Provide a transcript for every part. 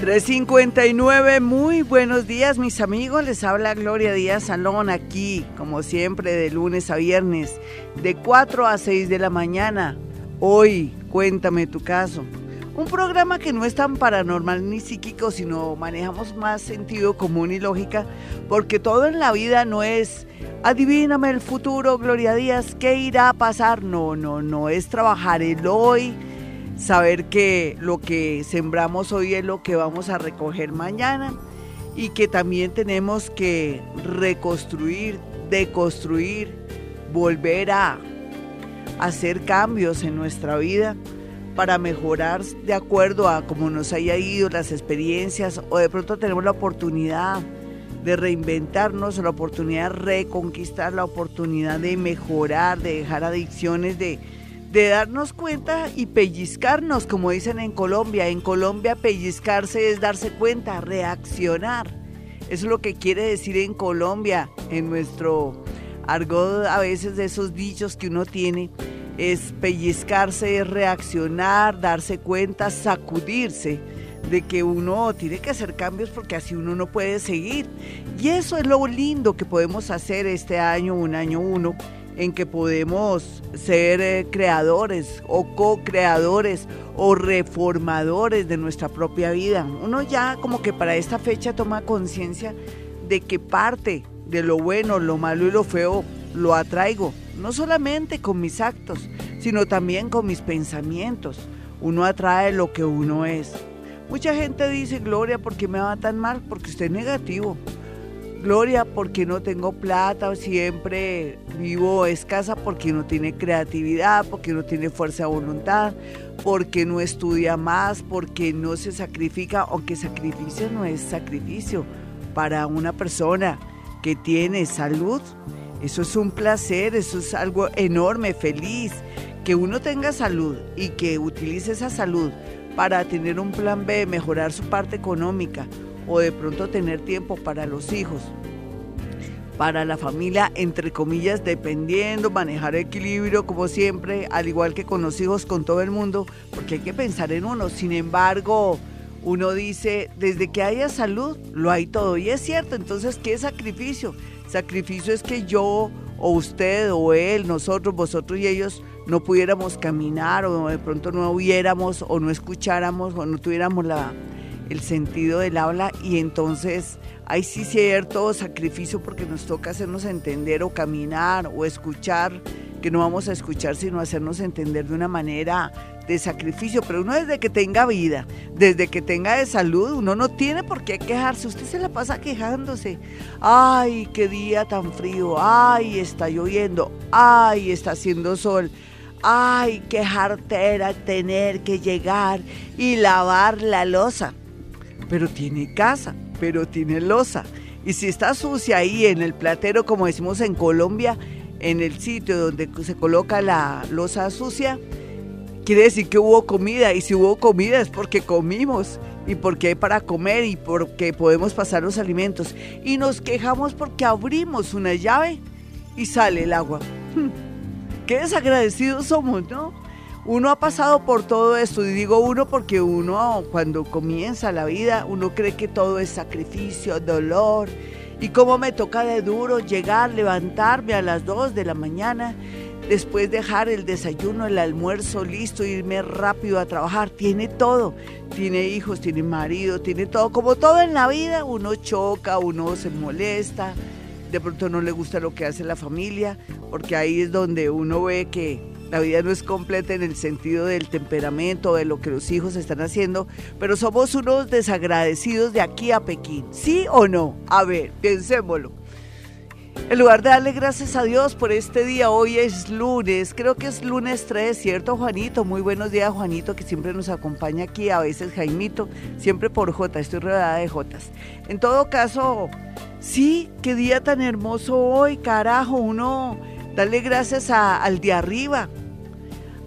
359, muy buenos días mis amigos, les habla Gloria Díaz Salón aquí, como siempre, de lunes a viernes, de 4 a 6 de la mañana. Hoy, cuéntame tu caso. Un programa que no es tan paranormal ni psíquico, sino manejamos más sentido común y lógica, porque todo en la vida no es adivíname el futuro, Gloria Díaz, ¿qué irá a pasar? No, no, no, es trabajar el hoy saber que lo que sembramos hoy es lo que vamos a recoger mañana y que también tenemos que reconstruir, deconstruir, volver a hacer cambios en nuestra vida para mejorar de acuerdo a cómo nos haya ido las experiencias o de pronto tenemos la oportunidad de reinventarnos, la oportunidad de reconquistar, la oportunidad de mejorar, de dejar adicciones, de de darnos cuenta y pellizcarnos, como dicen en Colombia. En Colombia pellizcarse es darse cuenta, reaccionar. Eso es lo que quiere decir en Colombia, en nuestro argot a veces de esos dichos que uno tiene. Es pellizcarse, es reaccionar, darse cuenta, sacudirse de que uno tiene que hacer cambios porque así uno no puede seguir. Y eso es lo lindo que podemos hacer este año, un año uno en que podemos ser eh, creadores o co-creadores o reformadores de nuestra propia vida. Uno ya como que para esta fecha toma conciencia de que parte de lo bueno, lo malo y lo feo lo atraigo, no solamente con mis actos, sino también con mis pensamientos. Uno atrae lo que uno es. Mucha gente dice, Gloria, ¿por qué me va tan mal? Porque usted es negativo. Gloria, porque no tengo plata, siempre vivo escasa porque no tiene creatividad, porque no tiene fuerza de voluntad, porque no estudia más, porque no se sacrifica, aunque sacrificio no es sacrificio para una persona que tiene salud. Eso es un placer, eso es algo enorme, feliz, que uno tenga salud y que utilice esa salud para tener un plan B, mejorar su parte económica o de pronto tener tiempo para los hijos, para la familia, entre comillas, dependiendo, manejar equilibrio como siempre, al igual que con los hijos, con todo el mundo, porque hay que pensar en uno. Sin embargo, uno dice, desde que haya salud, lo hay todo. Y es cierto, entonces, ¿qué sacrificio? Sacrificio es que yo o usted o él, nosotros, vosotros y ellos no pudiéramos caminar o de pronto no hubiéramos o no escucháramos o no tuviéramos la, el sentido del habla y entonces hay sí cierto sacrificio porque nos toca hacernos entender o caminar o escuchar, que no vamos a escuchar sino hacernos entender de una manera de sacrificio, pero uno desde que tenga vida, desde que tenga de salud, uno no tiene por qué quejarse, usted se la pasa quejándose, ay, qué día tan frío, ay, está lloviendo, ay, está haciendo sol, ay, qué jartera tener que llegar y lavar la losa pero tiene casa, pero tiene losa. Y si está sucia ahí en el platero, como decimos en Colombia, en el sitio donde se coloca la losa sucia, quiere decir que hubo comida. Y si hubo comida es porque comimos y porque hay para comer y porque podemos pasar los alimentos. Y nos quejamos porque abrimos una llave y sale el agua. Qué desagradecidos somos, ¿no? Uno ha pasado por todo esto, y digo uno porque uno cuando comienza la vida, uno cree que todo es sacrificio, dolor, y cómo me toca de duro llegar, levantarme a las 2 de la mañana, después dejar el desayuno, el almuerzo listo, irme rápido a trabajar. Tiene todo, tiene hijos, tiene marido, tiene todo. Como todo en la vida, uno choca, uno se molesta, de pronto no le gusta lo que hace la familia, porque ahí es donde uno ve que la vida no es completa en el sentido del temperamento, de lo que los hijos están haciendo, pero somos unos desagradecidos de aquí a Pekín. ¿Sí o no? A ver, pensémoslo. En lugar de darle gracias a Dios por este día, hoy es lunes, creo que es lunes 3, ¿cierto Juanito? Muy buenos días Juanito, que siempre nos acompaña aquí, a veces Jaimito, siempre por J, estoy rodeada de Jotas. En todo caso, sí, qué día tan hermoso hoy, carajo, uno, darle gracias al de arriba,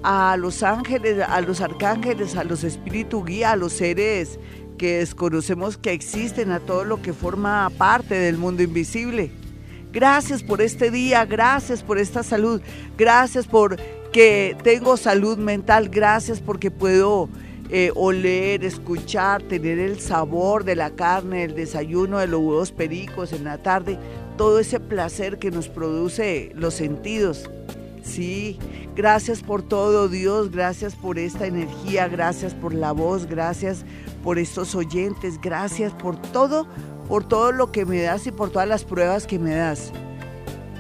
a los ángeles, a los arcángeles, a los espíritus guía, a los seres que desconocemos que existen, a todo lo que forma parte del mundo invisible. Gracias por este día, gracias por esta salud, gracias por que tengo salud mental, gracias porque puedo eh, oler, escuchar, tener el sabor de la carne, el desayuno de los huevos pericos en la tarde, todo ese placer que nos produce los sentidos. Sí, gracias por todo Dios, gracias por esta energía, gracias por la voz, gracias por estos oyentes, gracias por todo, por todo lo que me das y por todas las pruebas que me das.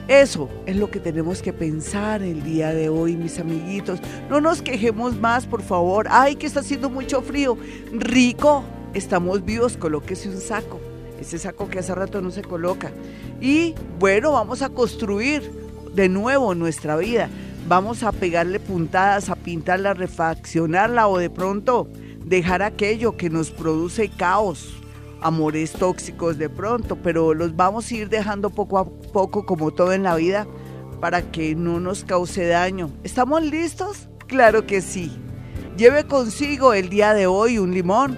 Eso es lo que tenemos que pensar el día de hoy, mis amiguitos. No nos quejemos más, por favor. Ay, que está haciendo mucho frío. Rico, estamos vivos, colóquese un saco. Ese saco que hace rato no se coloca. Y bueno, vamos a construir de nuevo nuestra vida. Vamos a pegarle puntadas, a pintarla, refaccionarla o de pronto dejar aquello que nos produce caos, amores tóxicos de pronto, pero los vamos a ir dejando poco a poco como todo en la vida para que no nos cause daño. ¿Estamos listos? Claro que sí. Lleve consigo el día de hoy un limón,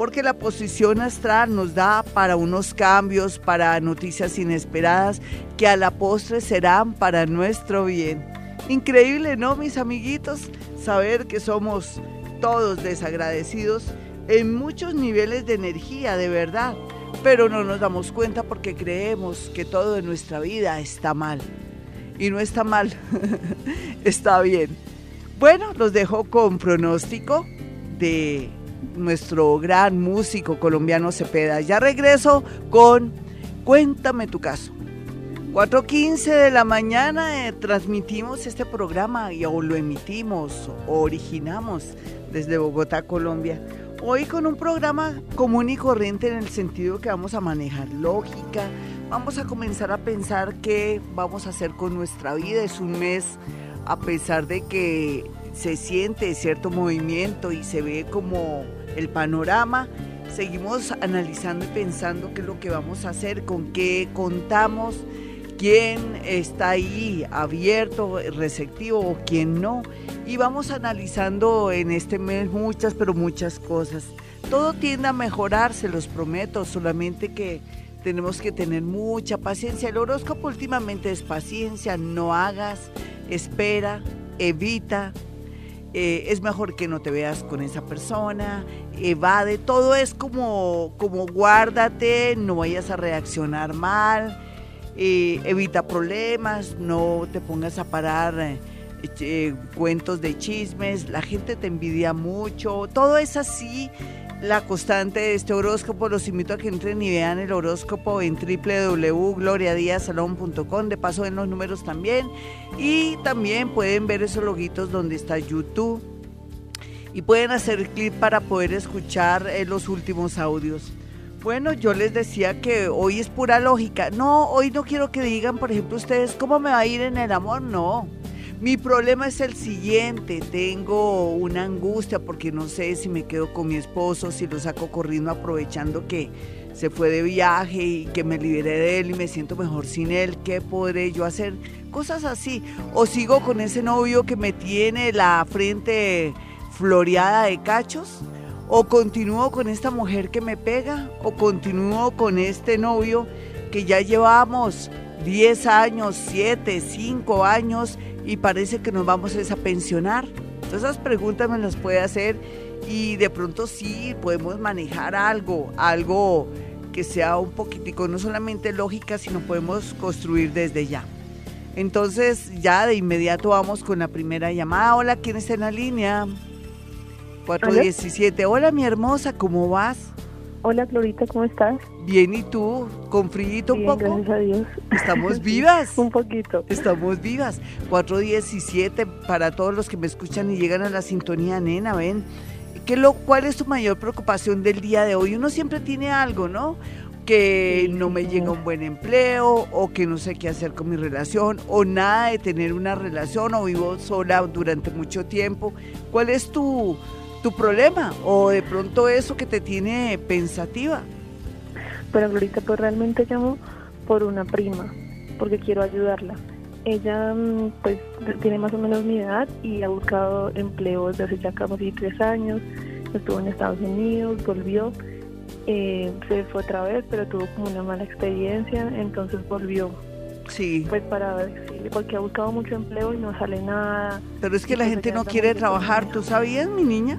porque la posición astral nos da para unos cambios, para noticias inesperadas que a la postre serán para nuestro bien. Increíble, ¿no, mis amiguitos? Saber que somos todos desagradecidos en muchos niveles de energía, de verdad, pero no nos damos cuenta porque creemos que todo en nuestra vida está mal. Y no está mal, está bien. Bueno, los dejo con pronóstico de nuestro gran músico colombiano Cepeda. Ya regreso con Cuéntame tu caso. 4.15 de la mañana eh, transmitimos este programa y o lo emitimos o originamos desde Bogotá, Colombia. Hoy con un programa común y corriente en el sentido que vamos a manejar lógica, vamos a comenzar a pensar qué vamos a hacer con nuestra vida. Es un mes, a pesar de que se siente cierto movimiento y se ve como el panorama, seguimos analizando y pensando qué es lo que vamos a hacer, con qué contamos, quién está ahí abierto, receptivo o quién no y vamos analizando en este mes muchas, pero muchas cosas. Todo tiende a mejorar, se los prometo, solamente que tenemos que tener mucha paciencia. El horóscopo últimamente es paciencia, no hagas, espera, evita. Eh, es mejor que no te veas con esa persona, evade, todo es como, como guárdate, no vayas a reaccionar mal, eh, evita problemas, no te pongas a parar eh, cuentos de chismes, la gente te envidia mucho, todo es así. La constante de este horóscopo, los invito a que entren y vean el horóscopo en www.gloriadiasalón.com, de paso en los números también, y también pueden ver esos loguitos donde está YouTube, y pueden hacer clic para poder escuchar eh, los últimos audios. Bueno, yo les decía que hoy es pura lógica. No, hoy no quiero que digan, por ejemplo, ustedes, ¿cómo me va a ir en el amor? No. Mi problema es el siguiente, tengo una angustia porque no sé si me quedo con mi esposo, si lo saco corriendo aprovechando que se fue de viaje y que me liberé de él y me siento mejor sin él, ¿qué podré yo hacer? Cosas así. O sigo con ese novio que me tiene la frente floreada de cachos, o continúo con esta mujer que me pega, o continúo con este novio que ya llevamos 10 años, 7, 5 años y parece que nos vamos a pensionar. Todas esas preguntas me las puede hacer y de pronto sí podemos manejar algo, algo que sea un poquitico, no solamente lógica, sino podemos construir desde ya. Entonces ya de inmediato vamos con la primera llamada. Hola, ¿quién está en la línea? 417. Hola, mi hermosa, ¿cómo vas? Hola, Florita, ¿cómo estás? Bien, ¿y tú? ¿Con frío un poco? gracias a Dios. ¿Estamos vivas? un poquito. Estamos vivas. 417 para todos los que me escuchan y llegan a la sintonía, nena, ven. ¿Qué lo, ¿Cuál es tu mayor preocupación del día de hoy? Uno siempre tiene algo, ¿no? que no me llega un buen empleo o que no sé qué hacer con mi relación o nada de tener una relación o vivo sola durante mucho tiempo. ¿Cuál es tu, tu problema o de pronto eso que te tiene pensativa. Pero ahorita pues realmente llamo por una prima, porque quiero ayudarla. Ella mm, pues tiene más o menos mi edad y ha buscado empleo desde hace ya casi tres años. Estuvo en Estados Unidos, volvió, eh, se fue otra vez, pero tuvo como una mala experiencia, entonces volvió. Sí. Pues para decirle, porque ha buscado mucho empleo y no sale nada. Pero es que la gente no quiere trabajar, ¿tú sabías, mi niña?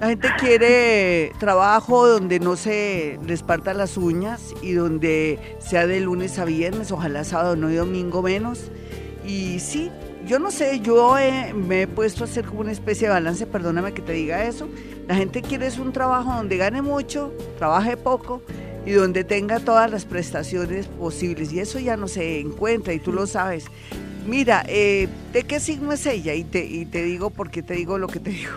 La gente quiere trabajo donde no se les parta las uñas y donde sea de lunes a viernes, ojalá sábado, no y domingo menos. Y sí, yo no sé, yo me he puesto a hacer como una especie de balance, perdóname que te diga eso. La gente quiere es un trabajo donde gane mucho, trabaje poco y donde tenga todas las prestaciones posibles. Y eso ya no se encuentra y tú lo sabes. Mira, eh, ¿de qué signo es ella? Y te, y te digo porque te digo lo que te digo.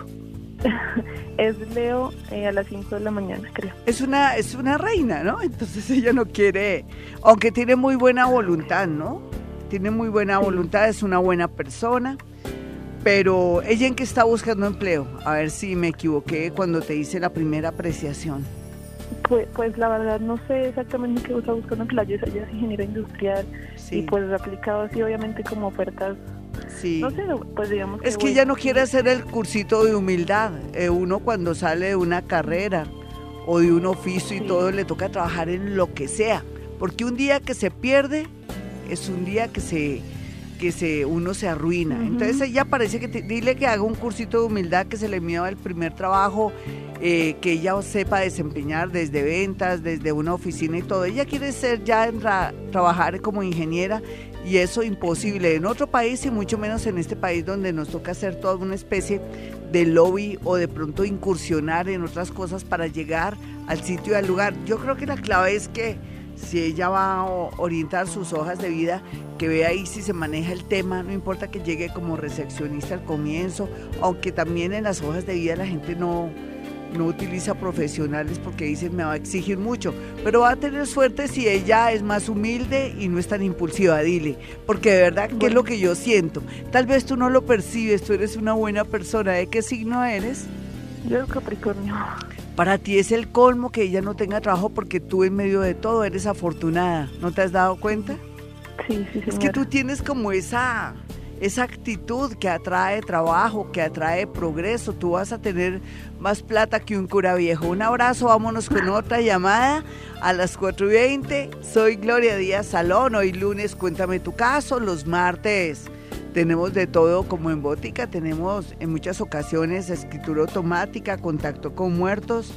es Leo eh, a las 5 de la mañana, creo. Es una, es una reina, ¿no? Entonces ella no quiere, aunque tiene muy buena voluntad, ¿no? tiene muy buena voluntad, es una buena persona, pero ella en qué está buscando empleo? A ver si me equivoqué cuando te hice la primera apreciación. Pues, pues la verdad no sé exactamente qué está buscando que la ella es ingeniera industrial y pues aplicado así obviamente como ofertas Sí. No sé, pues digamos Es que ella no quiere hacer el cursito de humildad. Eh, uno cuando sale de una carrera o de un oficio y todo le toca trabajar en lo que sea. Porque un día que se pierde, es un día que se que se uno se arruina. Entonces ella parece que dile que haga un cursito de humildad, que se le miaba el primer trabajo, eh, que ella sepa desempeñar desde ventas, desde una oficina y todo. Ella quiere ser ya trabajar como ingeniera y eso imposible en otro país y mucho menos en este país donde nos toca hacer toda una especie de lobby o de pronto incursionar en otras cosas para llegar al sitio y al lugar. Yo creo que la clave es que si ella va a orientar sus hojas de vida, que vea ahí si se maneja el tema, no importa que llegue como recepcionista al comienzo, aunque también en las hojas de vida la gente no, no utiliza profesionales porque dicen me va a exigir mucho, pero va a tener suerte si ella es más humilde y no es tan impulsiva, dile, porque de verdad que es lo que yo siento. Tal vez tú no lo percibes, tú eres una buena persona, ¿de qué signo eres? Yo Capricornio. Para ti es el colmo que ella no tenga trabajo porque tú en medio de todo eres afortunada. ¿No te has dado cuenta? Sí, sí, sí. Es que tú tienes como esa, esa actitud que atrae trabajo, que atrae progreso. Tú vas a tener más plata que un cura viejo. Un abrazo, vámonos con otra llamada a las 4.20. Soy Gloria Díaz Salón. Hoy lunes, cuéntame tu caso. Los martes tenemos de todo como en Bótica, tenemos en muchas ocasiones escritura automática, contacto con muertos,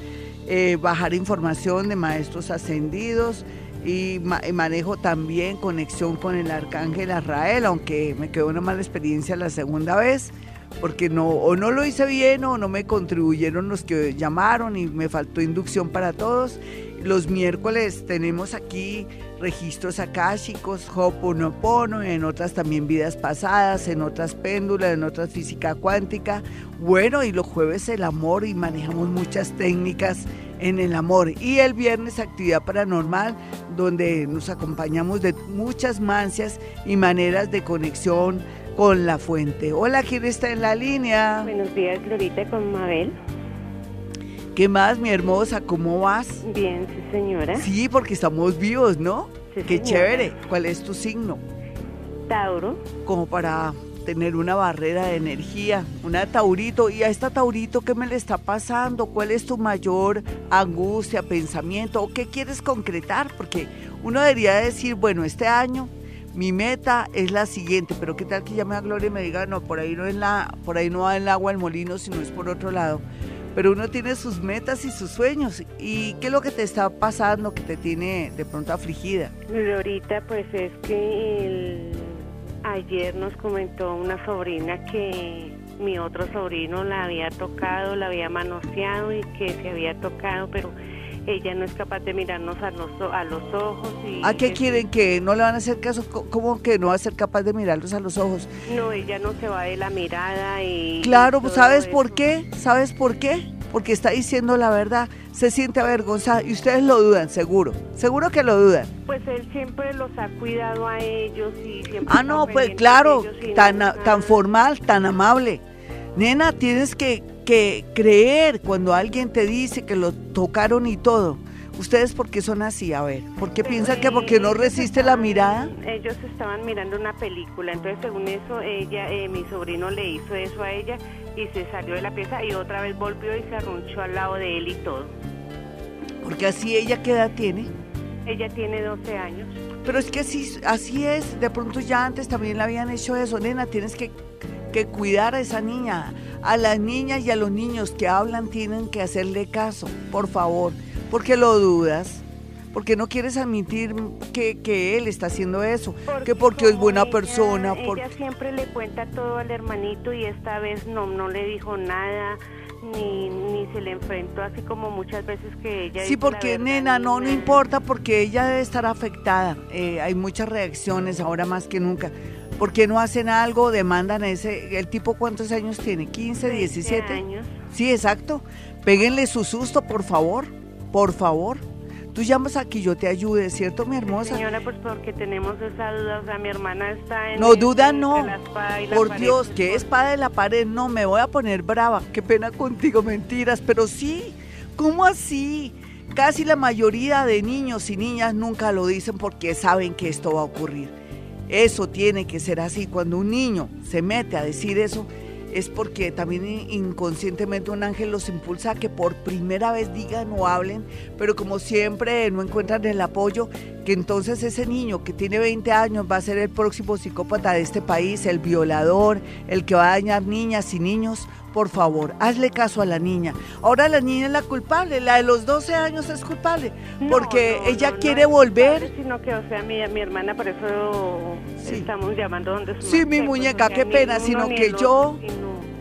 eh, bajar información de maestros ascendidos y, manejo también conexión con el arcángel Azrael, aunque me quedó una mala experiencia la segunda vez porque no o no lo hice bien o no me contribuyeron los que llamaron y me faltó inducción para todos. Los miércoles tenemos aquí registros akáshicos, Hoponopono, en otras también vidas pasadas, en otras péndulas, en otras física cuántica. Bueno, y los jueves el amor y manejamos muchas técnicas en el amor. Y el viernes actividad paranormal, donde nos acompañamos de muchas mancias y maneras de conexión con la fuente. Hola, ¿quién está en la línea? Buenos días, Glorita, con Mabel. ¿Qué más, mi hermosa? ¿Cómo vas? Bien, sí, señora. Sí, porque estamos vivos, ¿no? Sí, Qué chévere. ¿Cuál es tu signo? Tauro. Como para tener una barrera de energía, una Taurito. ¿Y a esta Taurito qué me le está pasando? ¿Cuál es tu mayor angustia, pensamiento? ¿O qué quieres concretar? Porque uno debería decir, bueno, este año mi meta es la siguiente, pero qué tal que llame a Gloria y me diga, no, por ahí no es la, por ahí no va el agua al molino, sino es por otro lado pero uno tiene sus metas y sus sueños. ¿Y qué es lo que te está pasando que te tiene de pronto afligida? Ahorita pues es que ayer nos comentó una sobrina que mi otro sobrino la había tocado, la había manoseado y que se había tocado, pero ella no es capaz de mirarnos a los, a los ojos. Y ¿A qué quieren que no le van a hacer caso? ¿Cómo que no va a ser capaz de mirarlos a los ojos? No, ella no se va de la mirada y... Claro, ¿sabes por qué? ¿Sabes por qué? Porque está diciendo la verdad, se siente avergonzada y ustedes lo dudan, seguro, seguro que lo dudan. Pues él siempre los ha cuidado a ellos y siempre... Ah, no, pues claro, tan, tan formal, tan amable. Nena, tienes que que creer cuando alguien te dice que lo tocaron y todo. ¿Ustedes por qué son así? A ver, ¿por qué piensan que porque no resiste la mirada? Ellos estaban mirando una película, entonces según eso, ella, eh, mi sobrino le hizo eso a ella y se salió de la pieza y otra vez volvió y se arrunchó al lado de él y todo. Porque así ella qué edad tiene? Ella tiene 12 años. Pero es que así, así es, de pronto ya antes también le habían hecho eso, nena, tienes que que cuidar a esa niña. A las niñas y a los niños que hablan tienen que hacerle caso, por favor. porque lo dudas? porque no quieres admitir que, él está haciendo eso, que porque es buena persona. Porque... Ella siempre le cuenta todo al hermanito y esta vez no, no le dijo nada. Ni, ni se le enfrentó así como muchas veces que ella... Sí, porque nena, no, no importa porque ella debe estar afectada. Eh, hay muchas reacciones ahora más que nunca. ¿Por qué no hacen algo? Demandan a ese... ¿El tipo cuántos años tiene? ¿15, 17? años. Sí, exacto. Péguenle su susto, por favor. Por favor. Tú llamas aquí, yo te ayude, ¿cierto, mi hermosa? Señora, pues porque tenemos esa duda, o sea, mi hermana está en... No, duda no. Por Dios, ¿qué espada de la pared? No, me voy a poner brava. Qué pena contigo, mentiras, pero sí. ¿Cómo así? Casi la mayoría de niños y niñas nunca lo dicen porque saben que esto va a ocurrir. Eso tiene que ser así. Cuando un niño se mete a decir eso, es porque también inconscientemente un ángel los impulsa a que por primera vez digan o hablen, pero como siempre no encuentran el apoyo, que entonces ese niño que tiene 20 años va a ser el próximo psicópata de este país, el violador, el que va a dañar niñas y niños. Por favor, hazle caso a la niña. Ahora la niña es la culpable, la de los 12 años es culpable, porque ella quiere volver. Sino que, o sea, mi, mi hermana, por eso estamos llamando donde su Sí, mi muñeca, qué pena, sino que yo...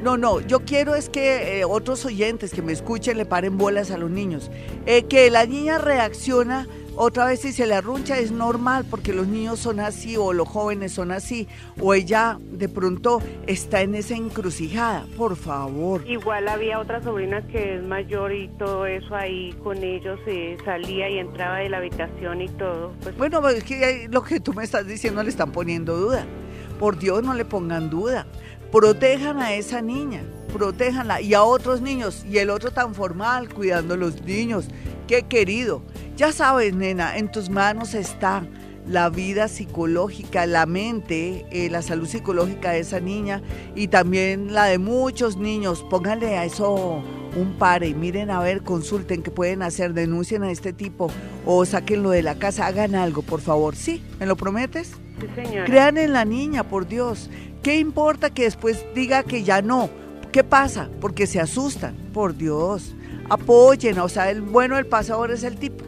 No, no, yo quiero es que eh, otros oyentes que me escuchen le paren bolas a los niños. Eh, que la niña reacciona otra vez si se le arruncha es normal porque los niños son así o los jóvenes son así o ella de pronto está en esa encrucijada, por favor. Igual había otra sobrina que es mayor y todo eso ahí con ellos eh, salía y entraba de la habitación y todo. Pues. Bueno, es que lo que tú me estás diciendo le están poniendo duda. Por Dios no le pongan duda. Protejan a esa niña, protéjanla y a otros niños y el otro tan formal cuidando a los niños. Qué querido ya sabes, nena, en tus manos está la vida psicológica, la mente, eh, la salud psicológica de esa niña y también la de muchos niños. Pónganle a eso un pare, miren a ver, consulten qué pueden hacer, denuncien a este tipo o sáquenlo de la casa, hagan algo, por favor. ¿Sí? ¿Me lo prometes? Sí, señora. Crean en la niña, por Dios. ¿Qué importa que después diga que ya no? ¿Qué pasa? Porque se asustan, por Dios. Apoyen, o sea, el bueno del pasador es el tipo.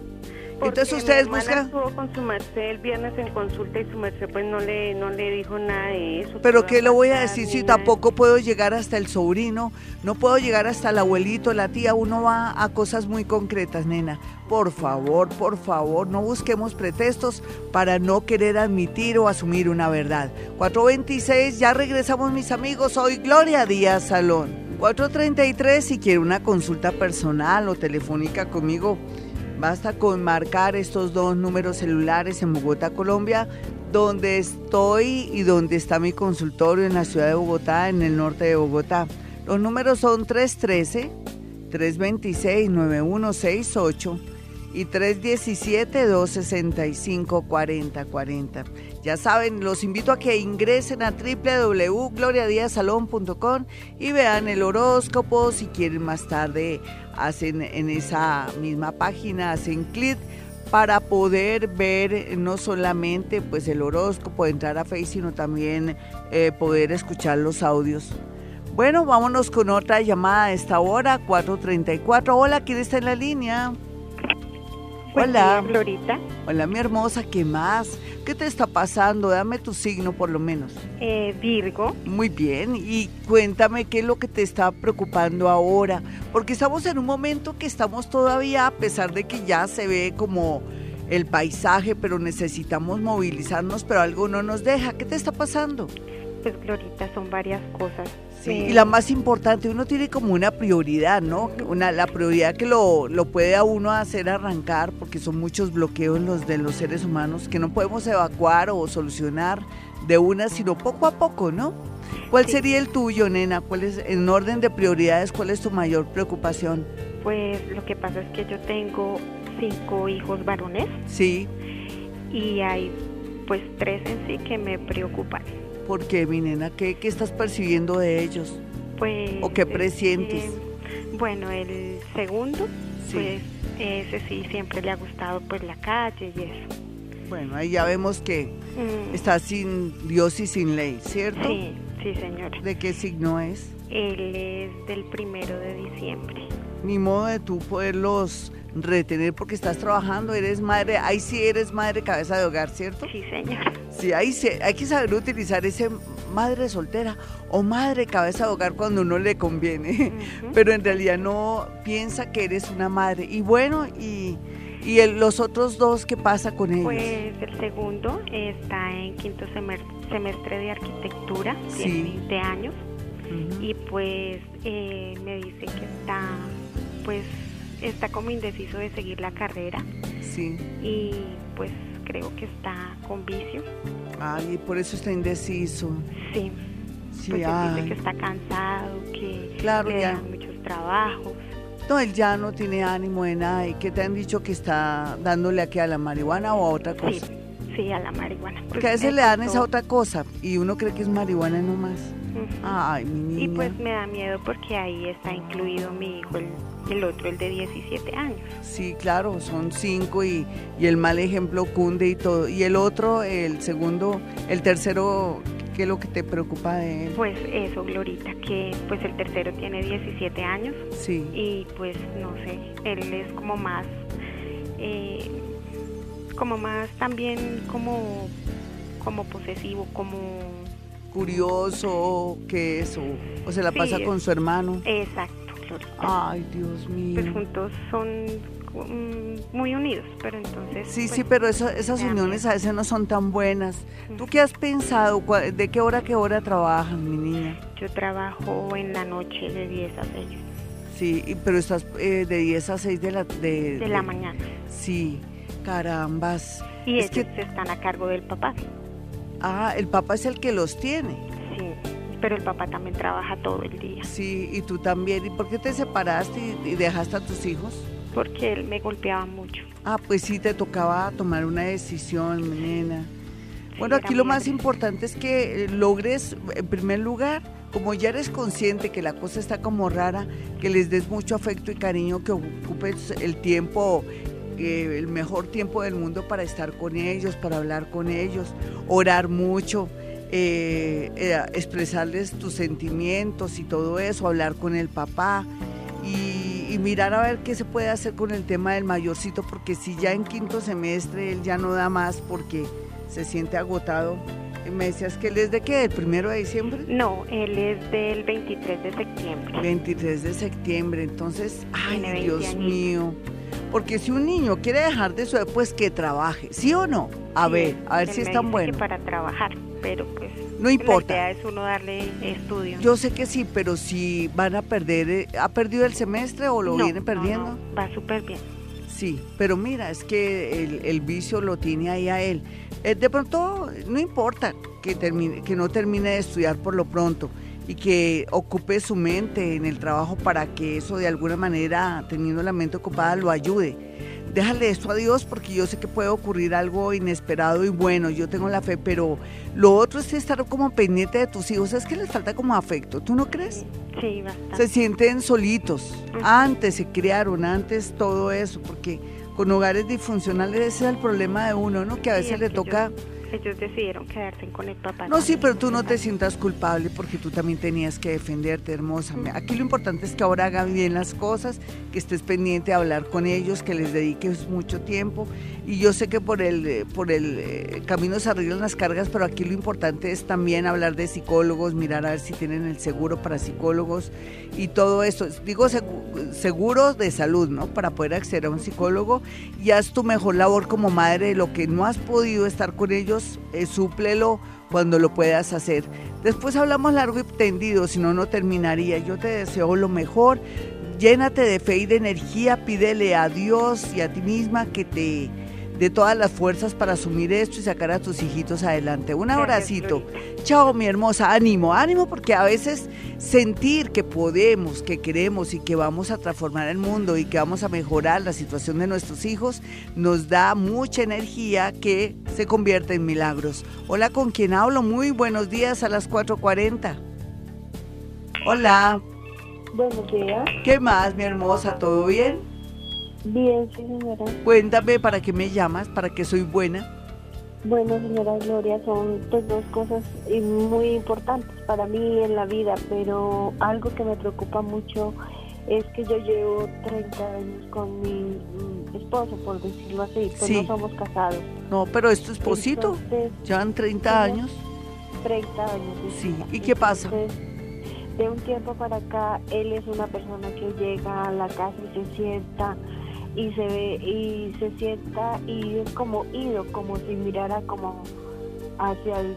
Entonces ustedes buscan. estuvo con su merced el viernes en consulta y su merced pues no le, no le dijo nada de eso. Pero ¿qué le voy a decir si tampoco puedo llegar hasta el sobrino? No puedo llegar hasta el abuelito, la tía. Uno va a cosas muy concretas, nena. Por favor, por favor, no busquemos pretextos para no querer admitir o asumir una verdad. 426, ya regresamos mis amigos. Soy Gloria Díaz Salón. 433, si quiere una consulta personal o telefónica conmigo Basta con marcar estos dos números celulares en Bogotá, Colombia, donde estoy y donde está mi consultorio en la ciudad de Bogotá, en el norte de Bogotá. Los números son 313-326-9168 y 317-265-4040. Ya saben, los invito a que ingresen a www.gloriadiasalón.com y vean el horóscopo. Si quieren más tarde, hacen en esa misma página, hacen clic para poder ver no solamente pues el horóscopo, entrar a Facebook, sino también eh, poder escuchar los audios. Bueno, vámonos con otra llamada a esta hora, 434. Hola, ¿quién está en la línea? Hola. Florita. Hola, mi hermosa, ¿qué más? ¿Qué te está pasando? Dame tu signo por lo menos. Eh, Virgo. Muy bien, y cuéntame qué es lo que te está preocupando ahora, porque estamos en un momento que estamos todavía, a pesar de que ya se ve como el paisaje, pero necesitamos movilizarnos, pero algo no nos deja. ¿Qué te está pasando? Pues Glorita, son varias cosas. Sí, y la más importante, uno tiene como una prioridad, ¿no? Una, la prioridad que lo, lo puede a uno hacer arrancar, porque son muchos bloqueos los de los seres humanos que no podemos evacuar o solucionar de una, sino poco a poco, ¿no? ¿Cuál sería el tuyo, nena? ¿Cuál es, en orden de prioridades, cuál es tu mayor preocupación? Pues lo que pasa es que yo tengo cinco hijos varones. Sí. Y hay pues tres en sí que me preocupan. ¿Por qué, mi nena? ¿Qué, estás percibiendo de ellos? Pues... ¿O qué presientes? bueno, el segundo, pues ese sí siempre le ha gustado pues la calle y eso. Bueno, ahí ya vemos que mm. está sin Dios y sin ley, ¿cierto? Sí, Sí, señora. ¿De qué signo es? Él es del primero de diciembre. Ni modo de tú poderlos retener porque estás trabajando, eres madre, ahí sí eres madre cabeza de hogar, ¿cierto? Sí, señora. Sí, ahí sí, hay que saber utilizar ese madre soltera o madre cabeza de hogar cuando no le conviene, pero en realidad no piensa que eres una madre. Y bueno, y, y los otros dos, ¿qué pasa con ellos? Pues el segundo está en quinto semestre de arquitectura, tiene 20 años, y pues eh, me dice que está, pues está como indeciso de seguir la carrera. Sí. Y pues creo que está con vicio. Ay, por eso está indeciso. Sí. Sí, pues dice que está cansado, que claro, le ya. dan muchos trabajos. No, él ya no tiene ánimo de nada. ¿Y qué te han dicho que está dándole aquí a la marihuana o a otra cosa? Sí, sí a la marihuana. Porque a veces le dan esa otra cosa y uno cree que es marihuana nomás. Ay, mi niña. Y pues me da miedo porque ahí está incluido mi hijo, el, el otro, el de 17 años. Sí, claro, son cinco y, y, el mal ejemplo cunde y todo. Y el otro, el segundo, el tercero, ¿qué es lo que te preocupa de él? Pues eso, Glorita, que pues el tercero tiene 17 años. Sí. Y pues no sé, él es como más, eh, como más también como, como posesivo, como curioso que eso o se la Sí, pasa con su hermano. exacto, Ay, Dios mío. Pues juntos son mm, muy unidos, pero entonces... Sí, pues, sí, pero eso- esas uniones a veces no son tan buenas. ¿Tú qué has pensado? ¿Cuál- ¿De qué hora a qué hora trabajan, mi niña? Yo trabajo en la noche de 10 a 6 Sí, pero estás eh, de 10 a 6 de la... De, de la mañana. Sí, carambas. Y es ellos que, están a cargo del papá. ah, el papá es el que los tiene. Sí, pero el papá también trabaja todo el día. Sí, y tú también. ¿Y por qué te separaste y, y dejaste a tus hijos? Porque él me golpeaba mucho. Ah, pues sí, te tocaba tomar una decisión, nena. Sí, Bueno, aquí lo más importante es que eh, logres, en primer lugar, como ya eres consciente que la cosa está como rara, que les des mucho afecto y cariño, que ocupes el tiempo, eh, el mejor tiempo del mundo para estar con ellos, para hablar con ellos, orar mucho, eh, expresarles tus sentimientos y todo eso, hablar con el papá y, y mirar a ver qué se puede hacer con el tema del mayorcito, porque si ya en quinto semestre él ya no da más porque se siente agotado. Me decías que él es de qué, del primero de diciembre, No, él es del 23 de septiembre. 23 de septiembre, entonces, ay Tiene 20 Dios mío. Porque si un niño quiere dejar de su pues que trabaje, ¿sí o no? A Sí, ver, a ver si es tan bueno. para trabajar, pero pues No importa. la idea es uno darle estudio. Yo sé que sí, pero si van a perder, eh, ¿ha perdido el semestre o lo No, viene no, perdiendo? no, va súper bien. Sí, pero mira, es que el, el vicio lo tiene ahí a él. Eh, de pronto, no importa que, termine, que no termine de estudiar por lo pronto y que ocupe su mente en el trabajo para que eso de alguna manera, teniendo la mente ocupada, lo ayude. Déjale esto a Dios porque yo sé que puede ocurrir algo inesperado y bueno, yo tengo la fe, pero lo otro es estar como pendiente de tus hijos, es que les falta como afecto, ¿tú no crees? Sí, bastante. se sienten solitos. Antes se criaron, antes todo eso, porque con hogares disfuncionales ese es el problema de uno, ¿no? Que a veces es le que toca... ellos decidieron quedarse con el papá. No, sí, pero tú no te sientas culpable porque tú también tenías que defenderte, hermosa. Aquí lo importante es que ahora haga bien las cosas, que estés pendiente de hablar con ellos, que les dediques mucho tiempo. Y yo sé que por el, eh, por el eh, camino se arreglan las cargas, pero aquí lo importante es también hablar de psicólogos, mirar a ver si tienen el seguro para psicólogos y todo eso. Digo segu- seguro de salud, ¿no? Para poder acceder a un psicólogo y haz tu mejor labor como madre. Lo que no has podido estar con ellos, eh, súplelo cuando lo puedas hacer. Después hablamos largo y tendido, si no, no terminaría. Yo te deseo lo mejor. Llénate de fe y de energía, pídele a Dios y a ti misma que te dé todas las fuerzas para asumir esto y sacar a tus hijitos adelante. Un abracito. Chao, mi hermosa. Ánimo, ánimo, porque a veces sentir que podemos, que queremos y que vamos a transformar el mundo y que vamos a mejorar la situación de nuestros hijos nos da mucha energía que se convierte en milagros. Hola, ¿con quién hablo? Muy buenos días a las 4.40. Hola, Buenos días. ¿qué más, mi hermosa? ¿Todo bien? Bien, sí, señora. Cuéntame para qué me llamas, para qué soy buena. Bueno, señora Gloria, son pues dos cosas muy importantes para mí en la vida, pero algo que me preocupa mucho es que yo llevo 30 años con mi mm, esposo, por decirlo así, pues no somos casados. No, pero es tu esposito, llevan 30 años. 30 años. Sí, ¿y qué pasa? de un tiempo para acá, él es una persona que llega a la casa y se sienta y se ve y se sienta y es como ido, como si mirara como hacia el,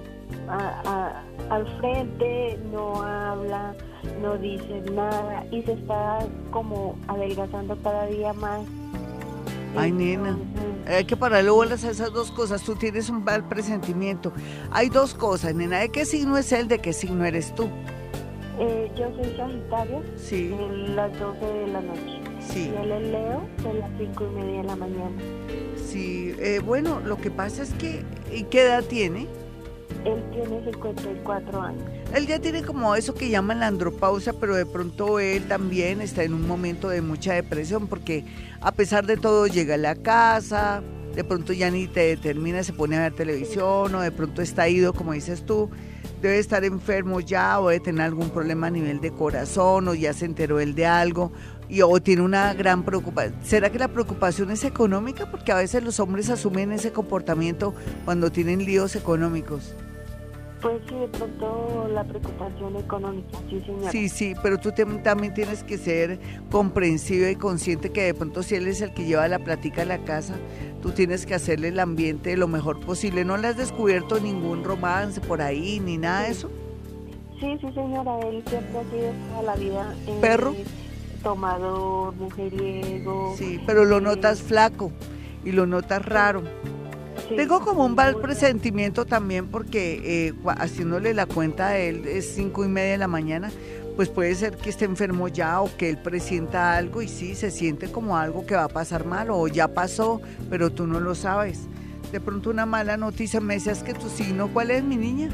al frente, no habla, no dice nada y se está como adelgazando cada día más. Ay, nena, hay que pararle bolas a esas dos cosas. Tú tienes un mal presentimiento. Hay dos cosas, nena. ¿De qué signo es él? ¿De qué signo eres tú? Eh, yo soy Sagitario. Sí. En las 12 de la noche. Sí. Y él es Leo de las 5 y media de la mañana. Sí, eh, bueno, lo que pasa es que, ¿y qué edad tiene? Él tiene 54 años. Él ya tiene como eso que llaman la andropausia, pero de pronto él también está en un momento de mucha depresión porque a pesar de todo llega a la casa, de pronto ya ni te determina, se pone a ver televisión o de pronto está ido, como dices tú, debe estar enfermo ya o debe tener algún problema a nivel de corazón o ya se enteró él de algo y o tiene una gran preocupación. ¿Será que la preocupación es económica? Porque a veces los hombres asumen ese comportamiento cuando tienen líos económicos. Pues sí, de pronto la preocupación económica, sí, señora. Sí, sí, pero tú también tienes que ser comprensivo y consciente que de pronto si él es el que lleva la plática a la casa, tú tienes que hacerle el ambiente lo mejor posible. ¿No le has descubierto ningún romance por ahí ni nada de eso? Sí, sí, señora, él siempre ha sido toda la vida. Eh, ¿Perro? Tomador, mujeriego. Sí, pero lo notas flaco y lo notas raro. Tengo como un mal presentimiento también porque eh, haciéndole la cuenta de él es cinco y media de la mañana, pues puede ser que esté enfermo ya o que él presienta algo y sí, se siente como algo que va a pasar mal o ya pasó, pero tú no lo sabes. De pronto una mala noticia, me decías que tu signo, ¿cuál es mi niña?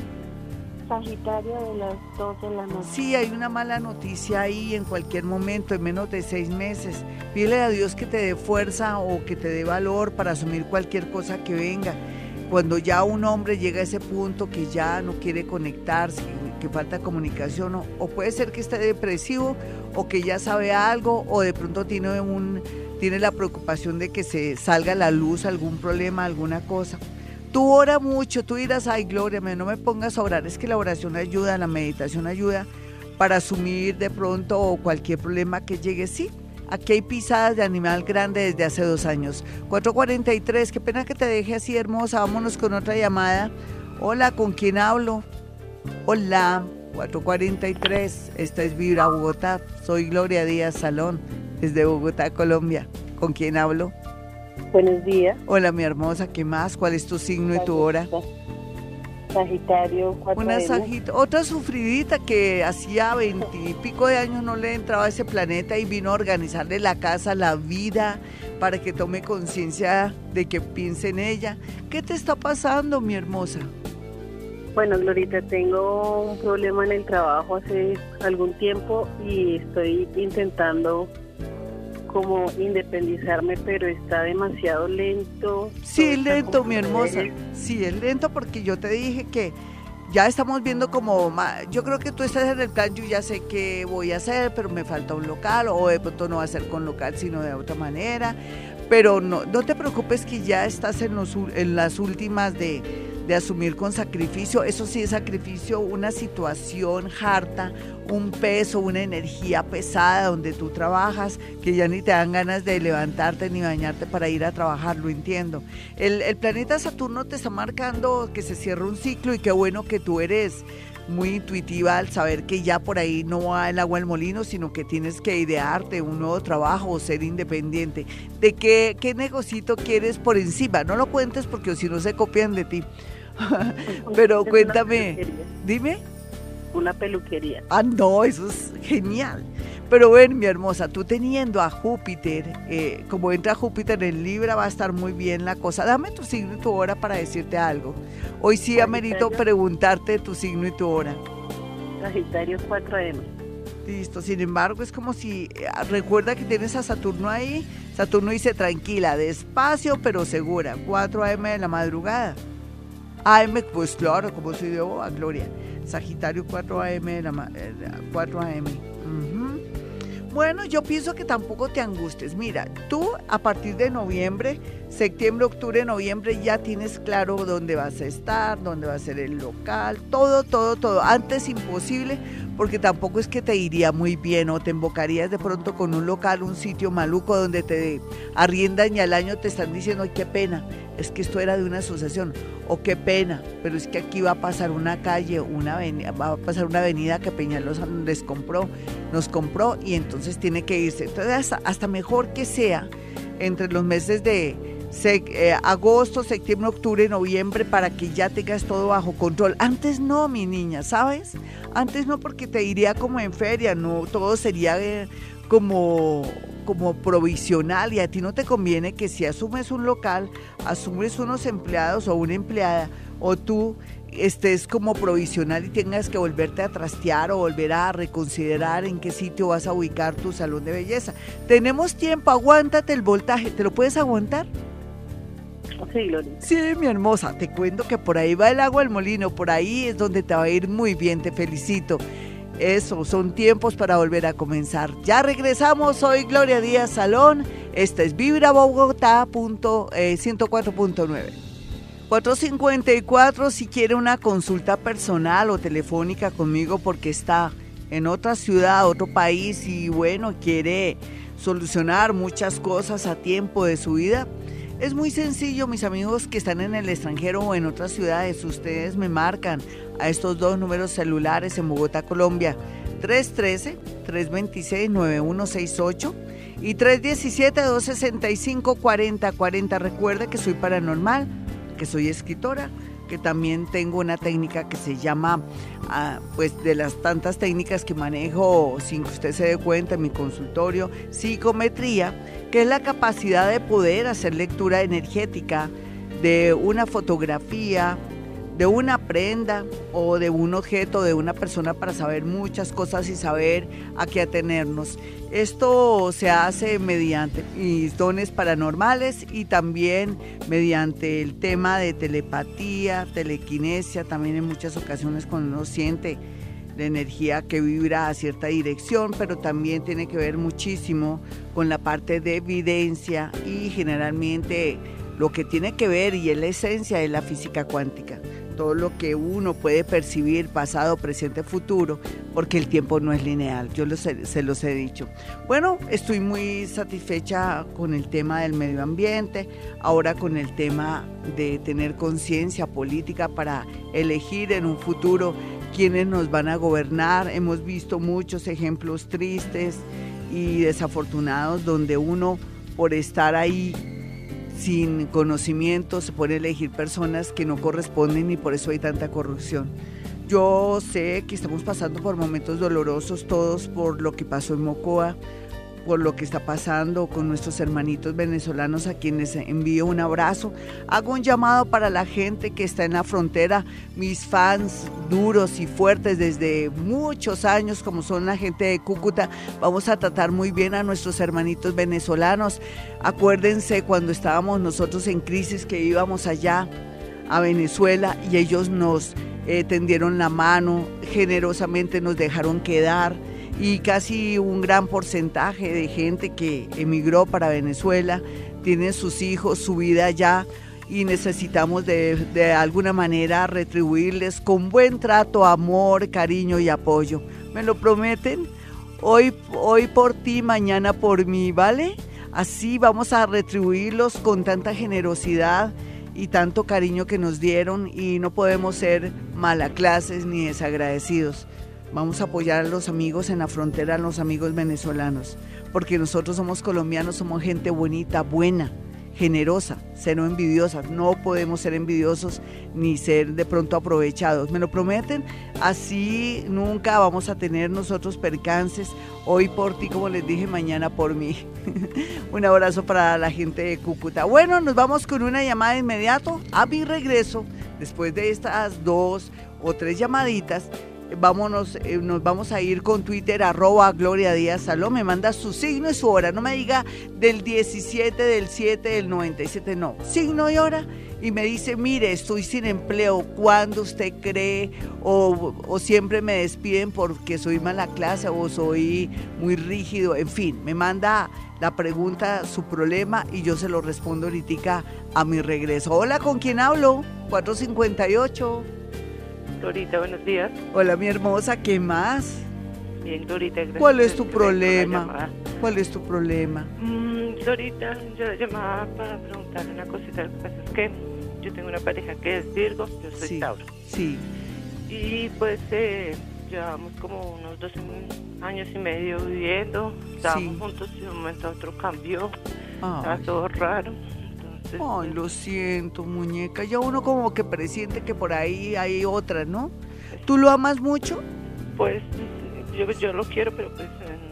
Sagitario de las 12 de la noche. Sí, hay una mala noticia ahí en cualquier momento, en menos de seis meses. Pídele a Dios que te dé fuerza o que te dé valor para asumir cualquier cosa que venga. Cuando ya un hombre llega a ese punto que ya no quiere conectarse, que falta comunicación, o, o puede ser que esté depresivo, o que ya sabe algo, o de pronto tiene, un, tiene la preocupación de que se salga a la luz algún problema, alguna cosa. Tú ora mucho, tú dirás, ay Gloria, no me pongas a orar, es que la oración ayuda, la meditación ayuda para asumir de pronto cualquier problema que llegue, sí. Aquí hay pisadas de animal grande desde hace dos años. 443, qué pena que te deje así hermosa. Vámonos con otra llamada. Hola, ¿con quién hablo? Hola, 443. Esta es Vibra Bogotá. Soy Gloria Díaz Salón, desde Bogotá, Colombia. ¿Con quién hablo? Buenos días. Hola, mi hermosa, ¿qué más? ¿Cuál es tu signo y tu hora? Sagitario, Una otra sufridita que hacía veintipico de años no le entraba a ese planeta y vino a organizarle la casa, la vida, para que tome conciencia de que piense en ella. ¿Qué te está pasando, mi hermosa? Bueno, Glorita, tengo un problema en el trabajo hace algún tiempo y estoy intentando como independizarme, pero está demasiado lento. Sí, lento, mi hermosa. Sí, es lento porque yo te dije que ya estamos viendo como, yo creo que tú estás en el plan, yo ya sé qué voy a hacer, pero me falta un local, o de pronto no va a ser con local, sino de otra manera. Pero no, no te preocupes que ya estás en, los, en las últimas de de asumir con sacrificio. Eso sí es sacrificio, una situación harta, un peso, una energía pesada donde tú trabajas, que ya ni te dan ganas de levantarte ni bañarte para ir a trabajar, lo entiendo. El, planeta Saturno te está marcando que se cierra un ciclo y qué bueno que tú eres muy intuitiva al saber que ya por ahí no va el agua al molino, sino que tienes que idearte un nuevo trabajo o ser independiente. ¿De qué, qué negocito quieres por encima? No lo cuentes porque si no se copian de ti. Pero cuéntame, dime. Una peluquería. Ah, no, eso es genial. Pero ven, mi hermosa, tú teniendo a Júpiter, eh, como entra Júpiter en Libra, va a estar muy bien la cosa. Dame tu signo y tu hora para decirte algo. Hoy sí amerito preguntarte tu signo y tu hora. Sagitario 4M. Listo, sin embargo, es como si, eh, recuerda que tienes a Saturno ahí. Saturno dice tranquila, despacio pero segura, 4 AM de la madrugada. AM, pues claro, como soy de a Gloria. Sagitario 4 AM, la, 4 AM. Bueno, yo pienso que tampoco te angustes. Mira, tú a partir de noviembre, septiembre, octubre, noviembre ya tienes claro dónde vas a estar, dónde va a ser el local, todo, todo, todo. Antes imposible porque tampoco es que te iría muy bien o te embocarías de pronto con un local, un sitio maluco donde te arriendan y al año te están diciendo, ay, qué pena, es que esto era de una asociación, o qué pena, pero es que aquí va a pasar una calle, una avenida, va a pasar una avenida que Peñalosa les compró, nos compró y entonces tiene que irse. Entonces hasta, mejor que sea entre los meses de eh, agosto, septiembre, octubre, noviembre, para que ya tengas todo bajo control. Antes no, mi niña, ¿sabes? Antes no, porque te iría como en feria, no, todo sería eh, como como provisional y a ti no te conviene que si asumes un local, asumes unos empleados o una empleada o tú estés como provisional y tengas que volverte a trastear o volver a reconsiderar en qué sitio vas a ubicar tu salón de belleza. Tenemos tiempo, aguántate el voltaje, ¿te lo puedes aguantar? Sí. Sí, mi hermosa, te cuento que por ahí va el agua al molino, por ahí es donde te va a ir muy bien, te felicito. Eso, son tiempos para volver a comenzar. Ya regresamos, soy Gloria Díaz Salón, este es Vibra Bogotá, 104.9. 454 si quiere una consulta personal o telefónica conmigo porque está en otra ciudad, otro país y bueno, quiere solucionar muchas cosas a tiempo de su vida. Es muy sencillo, mis amigos que están en el extranjero o en otras ciudades, ustedes me marcan a estos dos números celulares en Bogotá, Colombia, 313-326-9168 y 317-265-4040. Recuerda que soy paranormal, que soy escritora, que también tengo una técnica que se llama, ah, pues de las tantas técnicas que manejo sin que usted se dé cuenta en mi consultorio, psicometría, que es la capacidad de poder hacer lectura energética de una fotografía, de una prenda o de un objeto de una persona para saber muchas cosas y saber a qué atenernos. Esto se hace mediante mis dones paranormales y también mediante el tema de telepatía, telequinesia, también en muchas ocasiones cuando uno siente la energía que vibra a cierta dirección, pero también tiene que ver muchísimo con la parte de evidencia y generalmente lo que tiene que ver y es la esencia de la física cuántica todo lo que uno puede percibir, pasado, presente, futuro, porque el tiempo no es lineal, yo se los he dicho. Bueno, estoy muy satisfecha con el tema del medio ambiente, ahora con el tema de tener conciencia política para elegir en un futuro quiénes nos van a gobernar. Hemos visto muchos ejemplos tristes y desafortunados donde uno por estar ahí sin conocimiento se pueden elegir personas que no corresponden y por eso hay tanta corrupción. Yo sé que estamos pasando por momentos dolorosos todos por lo que pasó en Mocoa, por lo que está pasando con nuestros hermanitos venezolanos a quienes envío un abrazo. Hago un llamado para la gente que está en la frontera, mis fans duros y fuertes desde muchos años, como son la gente de Cúcuta. Vamos a tratar muy bien a nuestros hermanitos venezolanos. Acuérdense cuando estábamos nosotros en crisis que íbamos allá a Venezuela y ellos nos eh, tendieron la mano, generosamente nos dejaron quedar y casi un gran porcentaje de gente que emigró para Venezuela tiene sus hijos, su vida allá y necesitamos de, alguna manera retribuirles con buen trato, amor, cariño y apoyo. ¿Me lo prometen? Hoy, hoy por ti, mañana por mí, ¿vale? Así vamos a retribuirlos con tanta generosidad y tanto cariño que nos dieron y no podemos ser malaclases ni desagradecidos. Vamos a apoyar a los amigos en la frontera, a los amigos venezolanos, porque nosotros somos colombianos, somos gente bonita, buena, generosa, cero envidiosa. No podemos ser envidiosos ni ser de pronto aprovechados. ¿Me lo prometen? Así nunca vamos a tener nosotros percances. Hoy por ti, como les dije, mañana por mí. Un abrazo para la gente de Cúcuta. Bueno, nos vamos con una llamada inmediato. A mi regreso, después de estas dos o tres llamaditas, vámonos, eh, nos vamos a ir con Twitter, arroba Gloria Díaz Salón, me manda su signo y su hora, no me diga del 17, del 7, del 97, no, signo y hora y me dice, mire, estoy sin empleo, ¿cuándo usted cree? O, o, siempre me despiden porque soy mala clase o soy muy rígido, en fin, me manda la pregunta, su problema y yo se lo respondo ahorita a mi regreso. Hola, ¿con quién hablo? 458. Dorita, buenos días. Hola, mi hermosa, ¿qué más? Bien, Dorita, gracias. ¿Cuál es tu problema? ¿Cuál es tu problema? Mm, Dorita, yo llamaba para preguntarle una cosita. Lo que pasa es que yo tengo una pareja que es Virgo, yo soy Sí, Tauro. sí. Y pues eh, llevamos como unos 12 años y medio viviendo. Estábamos Sí. juntos y de un momento a otro cambió. Ay. Estaba todo raro. Ay, lo siento, muñeca. Ya uno como que presiente que por ahí hay otra, ¿no? ¿Tú lo amas mucho? pues yo, yo lo quiero, pero pues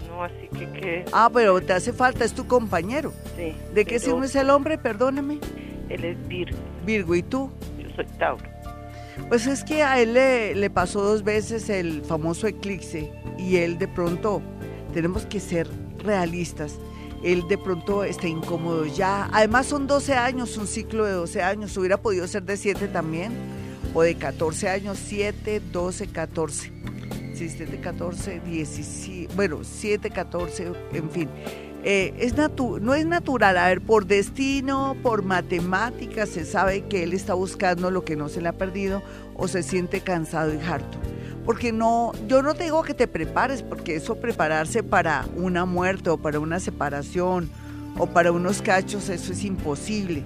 no así que que Ah, pero te hace falta, es tu compañero. sí. ¿De qué signo es el hombre? Perdóname. Él es Virgo, Virgo, ¿y tú? yo soy Tauro. Pues es que a él le, le pasó dos veces el famoso eclipse y él de pronto, tenemos que ser realistas, él de pronto está incómodo ya. Además son 12 años, un ciclo de 12 años, hubiera podido ser de 7 también, o de 14 años, 7, 12, 14. Sí, 7, 14, 17, bueno, 7, 14, en fin. Eh, es natu no es natural, a ver, por destino, por matemáticas, se sabe que él está buscando lo que no se le ha perdido o se siente cansado y harto. Porque no, yo no digo que te prepares, porque eso prepararse para una muerte o para una separación o para unos cachos, eso es imposible.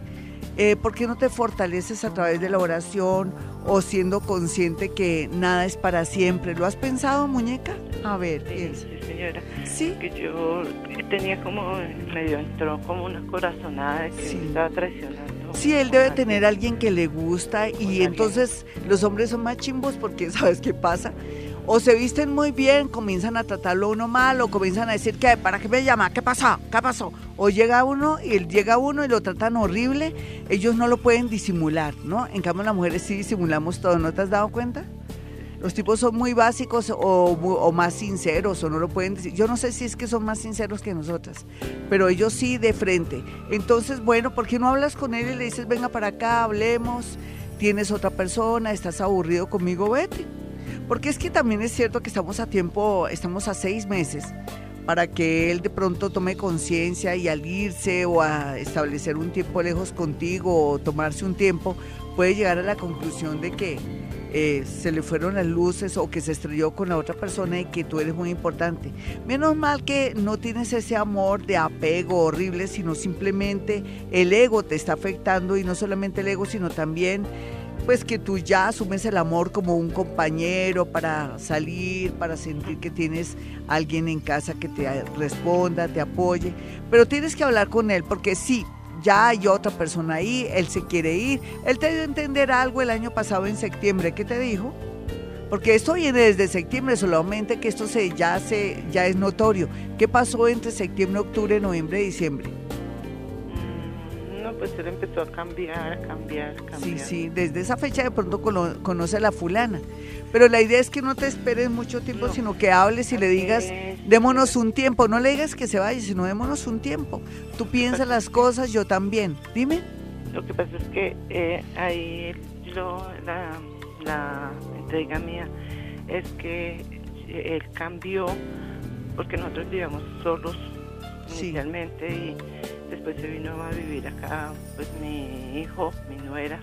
Eh, ¿Por qué no te fortaleces a través de la oración o siendo consciente que nada es para siempre? ¿Lo has pensado, muñeca? A ver, Sí, sí, señora. Sí. Que yo tenía como, medio entró como una corazonada de que Sí. me estaba traicionando. Sí, él debe tener a alguien. que le gusta y entonces los hombres son más chimbos porque ¿sabes qué pasa? O se visten muy bien, comienzan a tratarlo uno mal o comienzan a decir que ¿para qué me llama? ¿Qué pasó? ¿Qué pasó? O llega uno y llega uno y lo tratan horrible, ellos no lo pueden disimular, ¿no? En cambio las mujeres sí disimulamos todo, ¿no te has dado cuenta? Los tipos son muy básicos o, o más sinceros o no lo pueden decir. Yo no sé si es que son más sinceros que nosotras, pero ellos sí de frente. Entonces, bueno, ¿por qué no hablas con él y le dices, venga para acá, hablemos? Tienes otra persona, estás aburrido conmigo, vete. Porque es que también es cierto que estamos a tiempo, estamos a seis meses para que él de pronto tome conciencia y al irse o a establecer un tiempo lejos contigo o tomarse un tiempo, puede llegar a la conclusión de que eh, se le fueron las luces o que se estrelló con la otra persona y que tú eres muy importante. Menos mal que no tienes ese amor de apego horrible, sino simplemente el ego te está afectando y no solamente el ego, sino también pues que tú ya asumes el amor como un compañero para salir, para sentir que tienes alguien en casa que te responda, te apoye, pero tienes que hablar con él porque sí, ya hay otra persona ahí, él se quiere ir, él te dio a entender algo el año pasado en septiembre, ¿qué te dijo? Porque esto viene desde septiembre, solamente que esto se ya se ya es notorio. ¿Qué pasó entre septiembre, octubre, noviembre, diciembre? Pues él empezó a cambiar, a cambiar, a cambiar. Sí, sí, desde esa fecha de pronto cono- conoce a la fulana. Pero la idea es que no te esperes mucho tiempo, No. sino que hables y le digas, démonos un tiempo. No le digas que se vaya, sino démonos un tiempo. Tú piensas las cosas, yo también. Dime. Lo que pasa es que eh, ahí lo, la, la entrega mía es que él cambió porque nosotros vivíamos solos Sí. inicialmente y después se vino a vivir acá pues mi hijo, mi nuera,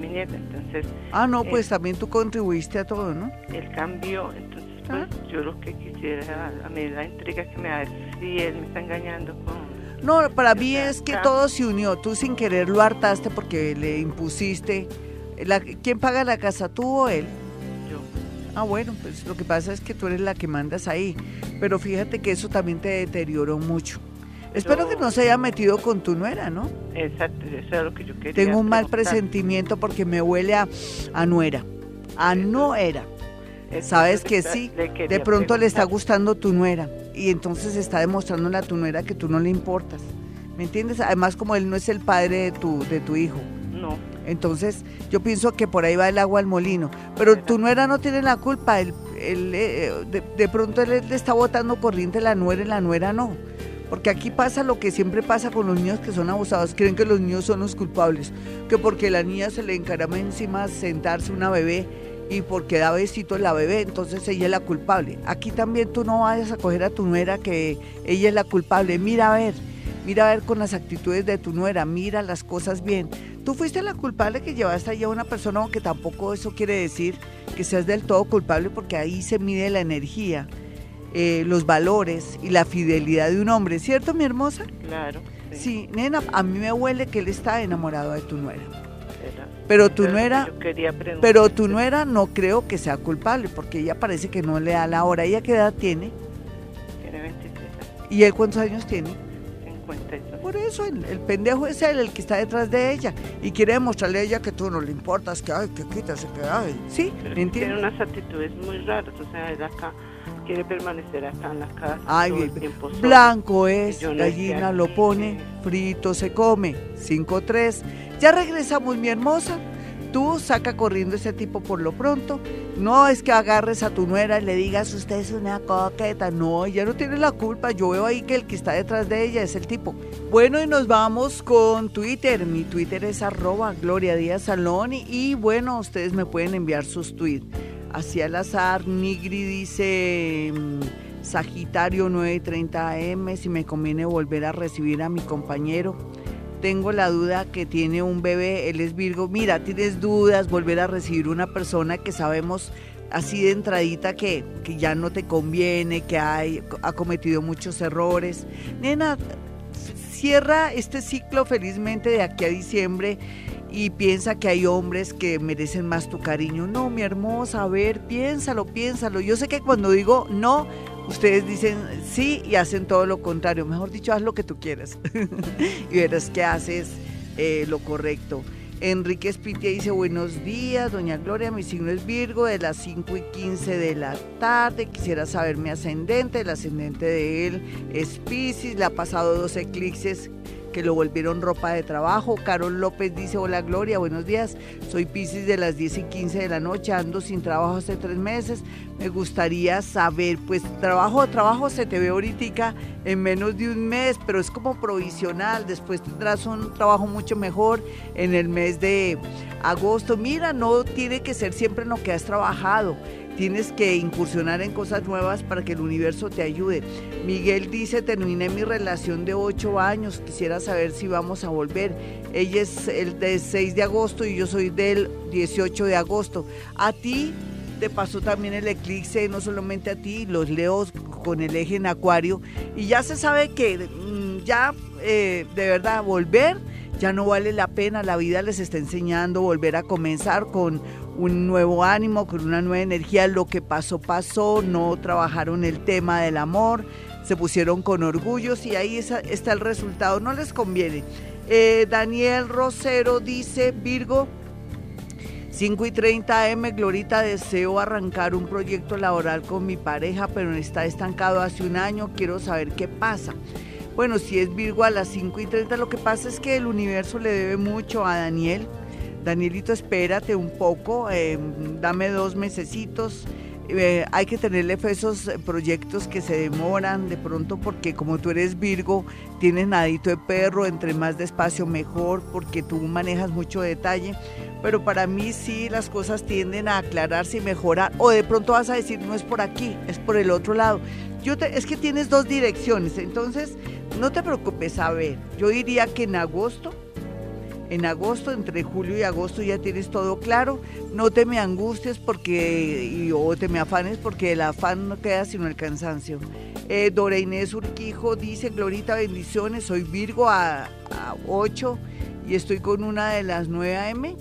mi nieta. Entonces Ah, no, Eh. pues también tú contribuiste a todo, ¿no? él cambió, entonces pues Ah. yo lo que quisiera, a mí la intriga que me da es si él me está engañando con... No, para mí es que todo se unió. Tú sin querer lo hartaste porque le impusiste. La, ¿Quién paga la casa, tú o él? Yo. Ah, bueno, pues lo que pasa es que tú eres la que mandas ahí. Pero fíjate que eso también te deterioró mucho. Espero que no se haya metido con tu nuera, ¿no? Exacto, eso es lo que yo quería. Tengo un mal preguntar. presentimiento porque me huele a, a nuera. A. Eso Sabes que sí. De pronto le está gustando tu nuera. Y entonces está demostrándole a tu nuera que tú no le importas. ¿Me entiendes? Además, como él no es el padre de tu, de tu hijo. No, Entonces, yo pienso que por ahí va el agua al molino. Pero tu nuera no tiene la culpa. Él, él, eh, de, de pronto él le está botando corriente la nuera y la nuera no. Porque aquí pasa lo que siempre pasa con los niños que son abusados, creen que los niños son los culpables, que porque la niña se le encarama encima sentarse una bebé y porque da besito la bebé, entonces ella es la culpable. Aquí también tú no vayas a coger a tu nuera que ella es la culpable. Mira a ver, mira a ver con las actitudes de tu nuera, mira las cosas bien. Tú fuiste la culpable que llevaste allá a una persona, aunque tampoco eso quiere decir que seas del todo culpable, porque ahí se mide la energía eh, los valores y la fidelidad de un hombre, ¿cierto, mi hermosa? Claro. Sí. nena, a mí me huele que él está enamorado de tu nuera. Pero tu nuera, pero tu nuera no creo que sea culpable, porque ella parece que no le da la hora. ¿Ella qué edad tiene? Tiene 26 ¿Y él cuántos años tiene? 52. Por eso, el, pendejo es él, el que está detrás de ella. Y quiere demostrarle a ella que tú no le importas, que ay, que quítase, que ay. Sí, Tiene unas actitudes muy raras, o sea, él acá quiere permanecer acá en la casa Ay, todo el tiempo Blanco es, gallina lo pone, frito se come. 5-3. Ya regresamos, mi hermosa. Tú saca corriendo ese tipo por lo pronto. No es que agarres a tu nuera y le digas, usted es una coqueta. No, ella no tiene la culpa. Yo veo ahí que el que está detrás de ella es el tipo. Bueno, y nos vamos con Twitter. Mi Twitter es arroba Gloria Díaz Salón. Y bueno, ustedes me pueden enviar sus tweets hacia el azar. Nigri dice mm, Sagitario 930 AM, si me conviene volver a recibir a mi compañero. Tengo la duda que tiene un bebé, él es Virgo. Mira, tienes dudas, volver a recibir una persona que sabemos así de entradita que, que ya no te conviene, que hay, ha cometido muchos errores. Nena, cierra este ciclo felizmente de aquí a diciembre y piensa que hay hombres que merecen más tu cariño. No, mi hermosa, a ver, piénsalo, piénsalo. Yo sé que cuando digo no, ustedes dicen sí y hacen todo lo contrario. Mejor dicho, haz lo que tú quieras y verás que haces eh, lo correcto. Enrique Espitia dice buenos días, doña Gloria, mi signo es Virgo, de las 5 y 15 de la tarde, quisiera saber mi ascendente, el ascendente de él es Pisces, le ha pasado dos eclipses que lo volvieron ropa de trabajo. Carol López dice, hola Gloria, buenos días. Soy Pisces de las 10 y 15 de la noche, ando sin trabajo hace tres meses. Me gustaría saber, pues trabajo, trabajo se te ve ahorita en menos de un mes, pero es como provisional. Después tendrás un trabajo mucho mejor en el mes de agosto. Mira, no tiene que ser siempre en lo que has trabajado tienes que incursionar en cosas nuevas para que el universo te ayude. Miguel dice, terminé mi relación de 8 años, quisiera saber si vamos a volver. Ella es el de 6 de agosto y yo soy del 18 de agosto. A ti te pasó también el eclipse, no solamente a ti, los leos con el eje en acuario, y ya se sabe que mm, ya eh, de verdad volver ya no vale la pena, la vida les está enseñando volver a comenzar con un nuevo ánimo, con una nueva energía. Lo que pasó, pasó, no trabajaron el tema del amor, se pusieron con orgullos y ahí está el resultado. No les conviene. Eh, Daniel Rosero dice, Virgo, 5 y 30 M, Glorita, deseo arrancar un proyecto laboral con mi pareja, pero está estancado hace un año, quiero saber qué pasa. Bueno, si es Virgo a las 5 y 30, lo que pasa es que el universo le debe mucho a Daniel Danielito, espérate un poco, eh, dame dos mesecitos. Eh, hay que tenerle fe a esos proyectos que se demoran de pronto porque como tú eres Virgo, tienes nadito de perro, entre más despacio mejor porque tú manejas mucho detalle. Pero para mí sí las cosas tienden a aclararse y mejorar. O de pronto vas a decir, no es por aquí, es por el otro lado. Yo es que tienes dos direcciones, entonces no te preocupes. A ver, yo diría que en agosto en agosto, entre julio y agosto ya tienes todo claro. No te me angusties porque, o te me afanes porque el afán no queda sino el cansancio. Eh, Dora Inés Urquijo dice, Glorita, bendiciones, soy Virgo a, 8 y estoy con una de las 9 AM.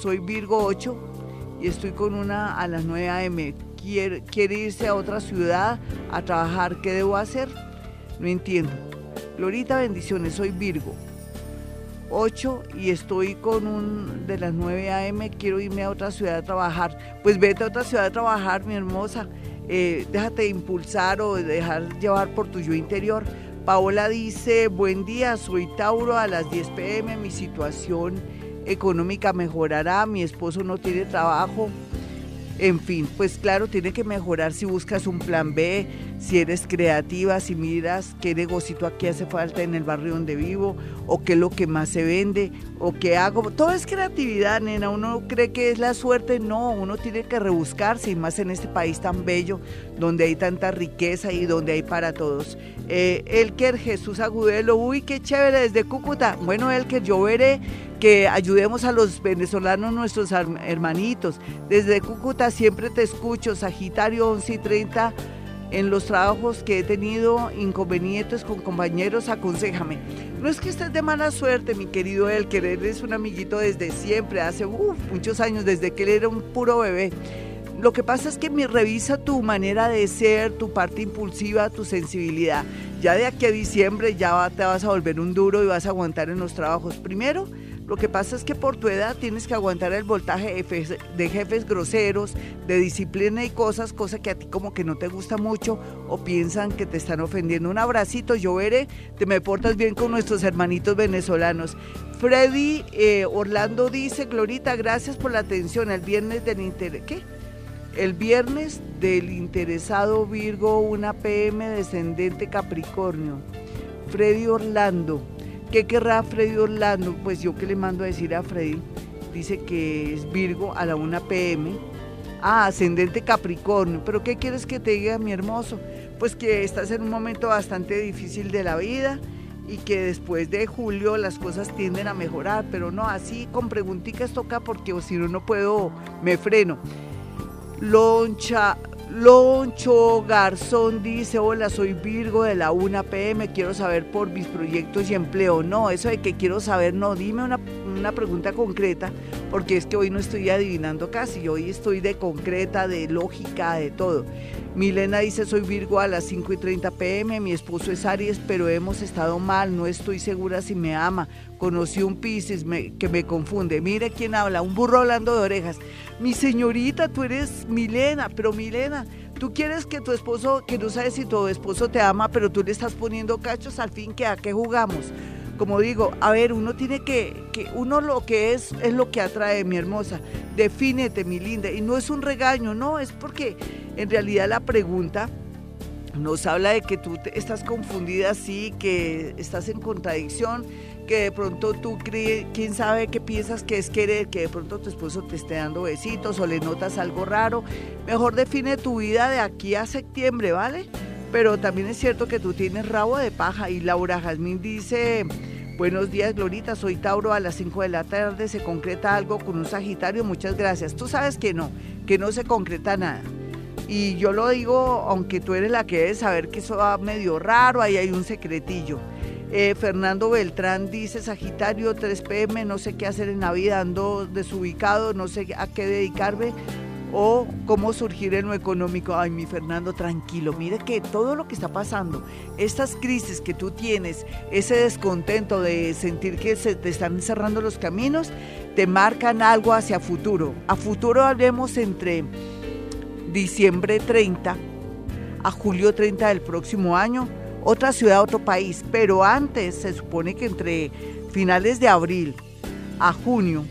Soy Virgo 8 y estoy con una a las 9 AM. Quiere, quiere irse a otra ciudad a trabajar, ¿qué debo hacer? No entiendo. Glorita, bendiciones, soy Virgo. 8 y estoy con un de las 9 a.m., quiero irme a otra ciudad a trabajar. Pues vete a otra ciudad a trabajar, mi hermosa. Eh, déjate impulsar o dejar llevar por tu yo interior. Paola dice, buen día, soy Tauro a las 10 pm, mi situación económica mejorará, mi esposo no tiene trabajo. En fin, pues claro, tiene que mejorar si buscas un plan B, si eres creativa, si miras qué negocio aquí hace falta en el barrio donde vivo, o qué es lo que más se vende, o qué hago. Todo es creatividad, nena. Uno cree que es la suerte, no, uno tiene que rebuscarse, y más en este país tan bello, donde hay tanta riqueza y donde hay para todos. Eh, Elker Jesús Agudelo, uy, qué chévere desde Cúcuta. Bueno, Elker, yo veré que ayudemos a los venezolanos, nuestros hermanitos. Desde Cúcuta siempre te escucho, Sagitario 11 y 30 en los trabajos que he tenido inconvenientes con compañeros, aconsejame. No es que estés de mala suerte, mi querido Elker, él es un amiguito desde siempre, hace muchos años, desde que él era un puro bebé. Lo que pasa es que me revisa tu manera de ser, tu parte impulsiva, tu sensibilidad. Ya de aquí a diciembre ya te vas a volver un duro y vas a aguantar en los trabajos. Primero, lo que pasa es que por tu edad tienes que aguantar el voltaje de jefes groseros, de disciplina y cosas, cosa que a ti como que no te gusta mucho o piensan que te están ofendiendo. Un abracito, yo veré, te me portas bien con nuestros hermanitos venezolanos. Freddy eh, Orlando dice, Glorita, gracias por la atención. El viernes del interés. ¿Qué? El viernes del interesado Virgo, una PM descendente Capricornio. Freddy Orlando. ¿Qué querrá Freddy Orlando? Pues yo que le mando a decir a Freddy, dice que es Virgo a la 1 pm. Ah, ascendente Capricornio. ¿Pero qué quieres que te diga, mi hermoso? Pues que estás en un momento bastante difícil de la vida y que después de julio las cosas tienden a mejorar, pero no así con preguntitas toca porque si no, no puedo, me freno. Loncha, Loncho Garzón dice, hola, soy Virgo de la 1 PM, quiero saber por mis proyectos y empleo. No, eso de que quiero saber, no, dime una, una pregunta concreta, porque es que hoy no estoy adivinando casi, hoy estoy de concreta, de lógica, de todo. Milena dice, soy Virgo a las 5 y 30 pm, mi esposo es Aries, pero hemos estado mal, no estoy segura si me ama. Conocí un Pisces que me confunde. Mire quién habla, un burro hablando de orejas. Mi señorita, tú eres Milena, pero Milena, tú quieres que tu esposo, que no sabes si tu esposo te ama, pero tú le estás poniendo cachos al fin que a qué jugamos como digo, a ver, uno tiene que, que, uno lo que es es lo que atrae, mi hermosa. Defínete, mi linda. Y no es un regaño, no, es porque en realidad la pregunta nos habla de que tú estás confundida, sí, que estás en contradicción, que de pronto tú crees, quién sabe qué piensas que es querer, que de pronto tu esposo te esté dando besitos o le notas algo raro. Mejor define tu vida de aquí a septiembre, ¿vale? Pero también es cierto que tú tienes rabo de paja y Laura Jazmín dice... Buenos días, Glorita. Soy Tauro. A las 5 de la tarde se concreta algo con un Sagitario. Muchas gracias. Tú sabes que no, que no se concreta nada. Y yo lo digo, aunque tú eres la que debe saber que eso va medio raro, ahí hay un secretillo. Eh, Fernando Beltrán dice, Sagitario 3 pm, no sé qué hacer en la vida, ando desubicado, no sé a qué dedicarme o cómo surgir en lo económico. Ay, mi Fernando, tranquilo, mire que todo lo que está pasando, estas crisis que tú tienes, ese descontento de sentir que se te están cerrando los caminos, te marcan algo hacia futuro. A futuro hablemos entre diciembre 30 a julio 30 del próximo año, otra ciudad, otro país, pero antes se supone que entre finales de abril a junio,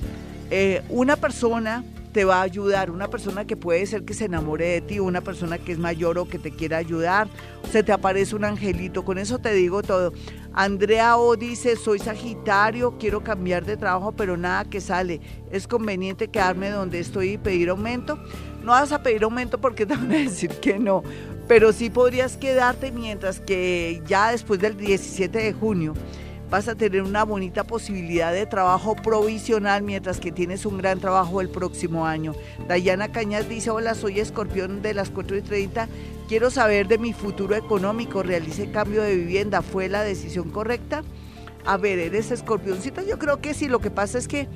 eh, una persona te va a ayudar, una persona que puede ser que se enamore de ti, una persona que es mayor o que te quiera ayudar, se te aparece un angelito, con eso te digo todo. Andrea O dice, soy Sagitario, quiero cambiar de trabajo, pero nada que sale. ¿Es conveniente quedarme donde estoy y pedir aumento? No vas a pedir aumento porque te van a decir que no, pero sí podrías quedarte mientras que ya después del 17 de junio vas a tener una bonita posibilidad de trabajo provisional mientras que tienes un gran trabajo el próximo año. Dayana Cañas dice, hola, soy escorpión de las 4 y 30, quiero saber de mi futuro económico, realicé cambio de vivienda, ¿fue la decisión correcta? A ver, eres escorpioncita, yo creo que sí, lo que pasa es que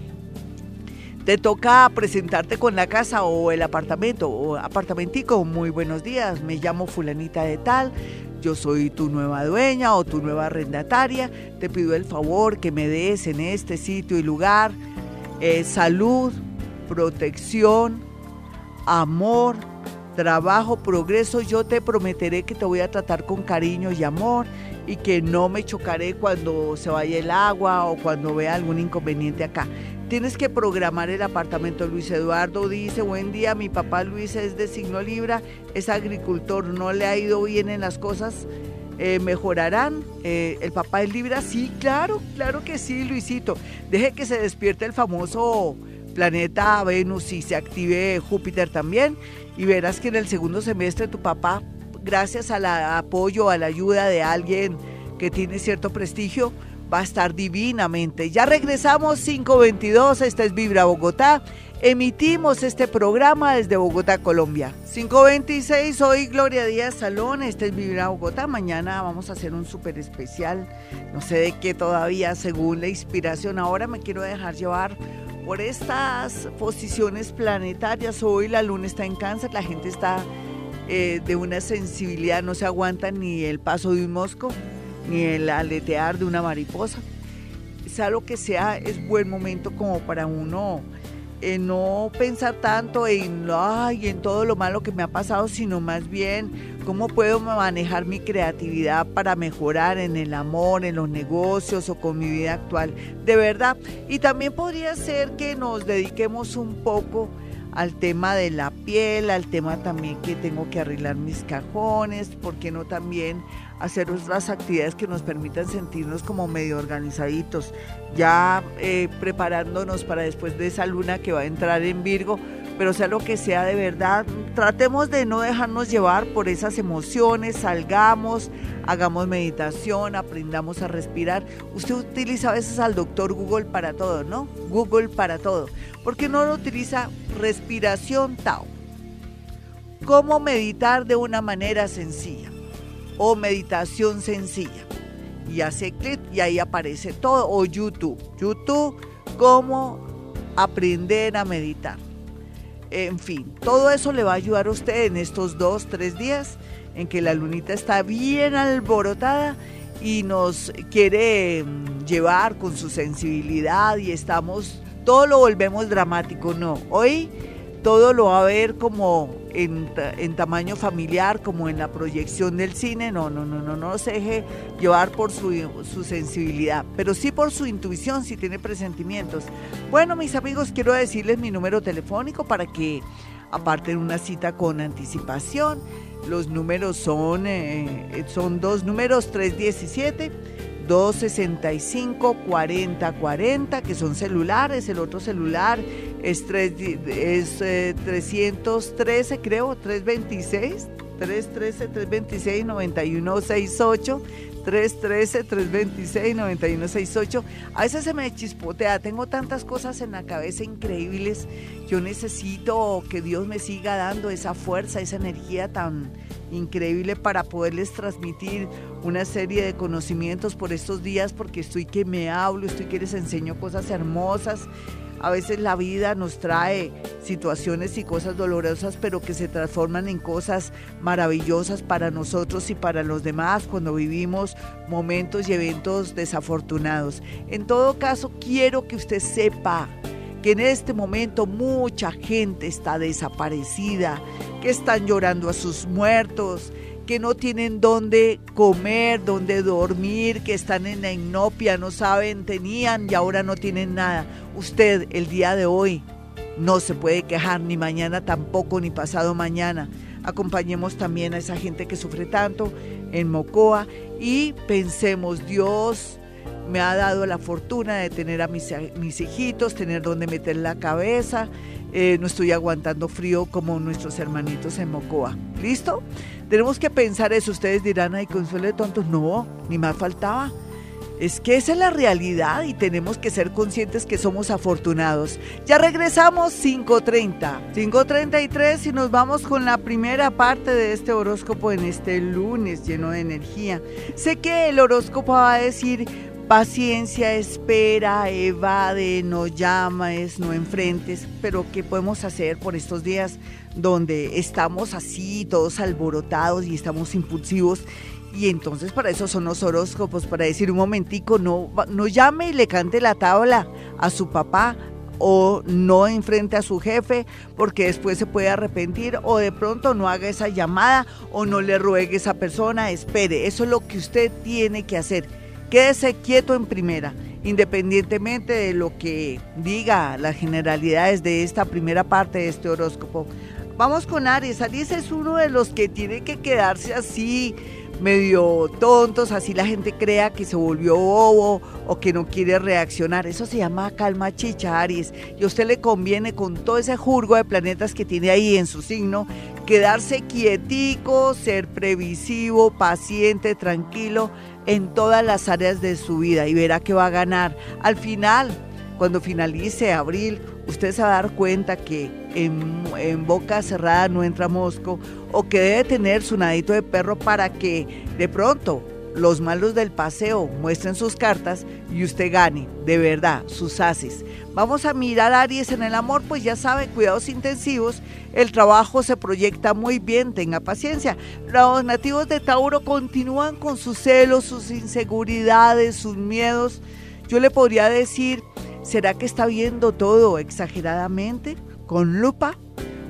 te toca presentarte con la casa o el apartamento o apartamentico. Muy buenos días, me llamo fulanita de tal, yo soy tu nueva dueña o tu nueva arrendataria, te pido el favor que me des en este sitio y lugar eh, salud, protección, amor, trabajo, progreso. Yo te prometeré que te voy a tratar con cariño y amor y que no me chocaré cuando se vaya el agua o cuando vea algún inconveniente acá. Tienes que programar el apartamento. Luis Eduardo dice, buen día, mi papá Luis es de signo Libra, es agricultor, no le ha ido bien en las cosas. Eh, mejorarán. Eh, el papá es Libra, sí, claro, claro que sí, Luisito. Deje que se despierte el famoso planeta Venus y se active Júpiter también. Y verás que en el segundo semestre tu papá, gracias al apoyo, a la ayuda de alguien que tiene cierto prestigio, va a estar divinamente. Ya regresamos 522, esta es Vibra Bogotá. Emitimos este programa desde Bogotá, Colombia. 526, hoy Gloria Díaz Salón, este es Vibra Bogotá. Mañana vamos a hacer un súper especial, no sé de qué todavía, según la inspiración. Ahora me quiero dejar llevar por estas posiciones planetarias. Hoy la luna está en cáncer, la gente está eh, de una sensibilidad, no se aguanta ni el paso de un mosco ni el aletear de una mariposa. Sea lo que sea, es buen momento como para uno eh, no pensar tanto en, ay, en todo lo malo que me ha pasado, sino más bien cómo puedo manejar mi creatividad para mejorar en el amor, en los negocios o con mi vida actual. De verdad. Y también podría ser que nos dediquemos un poco al tema de la piel, al tema también que tengo que arreglar mis cajones, ¿por qué no también hacer otras actividades que nos permitan sentirnos como medio organizaditos, ya eh, preparándonos para después de esa luna que va a entrar en Virgo, pero sea lo que sea de verdad, tratemos de no dejarnos llevar por esas emociones, salgamos, hagamos meditación, aprendamos a respirar. Usted utiliza a veces al doctor Google para todo, ¿no? Google para todo. ¿Por qué no lo utiliza respiración Tao? ¿Cómo meditar de una manera sencilla? o meditación sencilla. Y hace clic y ahí aparece todo. O YouTube. YouTube, cómo aprender a meditar. En fin, todo eso le va a ayudar a usted en estos dos, tres días en que la lunita está bien alborotada y nos quiere mm, llevar con su sensibilidad y estamos, todo lo volvemos dramático. No, hoy todo lo va a ver como en, tamaño familiar, como en la proyección del cine. No, no, no, no, no se deje llevar por su, su sensibilidad, pero sí por su intuición, si tiene presentimientos. Bueno, mis amigos, quiero decirles mi número telefónico para que aparten una cita con anticipación. Los números son, eh, son dos números, 317. 265-4040, que son celulares, el otro celular es, es 313, eh, creo, 326, 313, 326, 9168. 313-326-9168. A veces se me chispotea, tengo tantas cosas en la cabeza increíbles. Yo necesito que Dios me siga dando esa fuerza, esa energía tan increíble para poderles transmitir una serie de conocimientos por estos días, porque estoy que me hablo, estoy que les enseño cosas hermosas a veces la vida nos trae situaciones y cosas dolorosas, pero que se transforman en cosas maravillosas para nosotros y para los demás cuando vivimos momentos y eventos desafortunados. En todo caso, quiero que usted sepa que en este momento mucha gente está desaparecida, que están llorando a sus muertos, que no tienen dónde comer, dónde dormir, que están en la inopia, no saben, tenían y ahora no tienen nada. Usted el día de hoy no se puede quejar, ni mañana tampoco, ni pasado mañana. Acompañemos también a esa gente que sufre tanto en Mocoa y pensemos, Dios me ha dado la fortuna de tener a mis, mis hijitos, tener donde meter la cabeza, eh, no estoy aguantando frío como nuestros hermanitos en Mocoa. ¿Listo? Tenemos que pensar eso. Ustedes dirán, ay, consuelo de tontos. No, ni más faltaba. Es que esa es la realidad y tenemos que ser conscientes que somos afortunados. Ya regresamos 5.30, 5.33 y nos vamos con la primera parte de este horóscopo en este lunes lleno de energía. Sé que el horóscopo va a decir paciencia, espera, evade, no llames, no enfrentes, pero ¿qué podemos hacer por estos días donde estamos así, todos alborotados y estamos impulsivos? Y entonces para eso son los horóscopos, para decir un momentico, no, no llame y le cante la tabla a su papá o no enfrente a su jefe porque después se puede arrepentir o de pronto no haga esa llamada o no le ruegue esa persona, espere, eso es lo que usted tiene que hacer Quédese quieto en primera independientemente de lo que diga las generalidades de esta primera parte de este horóscopo. Vamos con Aries. Aries es uno de los que tiene que quedarse así medio tontos, así la gente crea que se volvió bobo o que no quiere reaccionar. Eso se llama calma chicha, Aries. Y a usted le conviene con todo ese jurgo de planetas que tiene ahí en su signo, quedarse quietico, ser previsivo, paciente, tranquilo en todas las áreas de su vida y verá que va a ganar. Al final, cuando finalice abril, usted se va a dar cuenta que en, boca cerrada no entra mosco o que debe tener su nadito de perro para que de pronto los malos del paseo muestren sus cartas y usted gane, de verdad, sus haces. Vamos a mirar a Aries en el amor, pues ya sabe, cuidados intensivos, el trabajo se proyecta muy bien, tenga paciencia. Los nativos de Tauro continúan con sus celos, sus inseguridades, sus miedos. Yo le podría decir, ¿será que está viendo todo exageradamente? ¿Con lupa?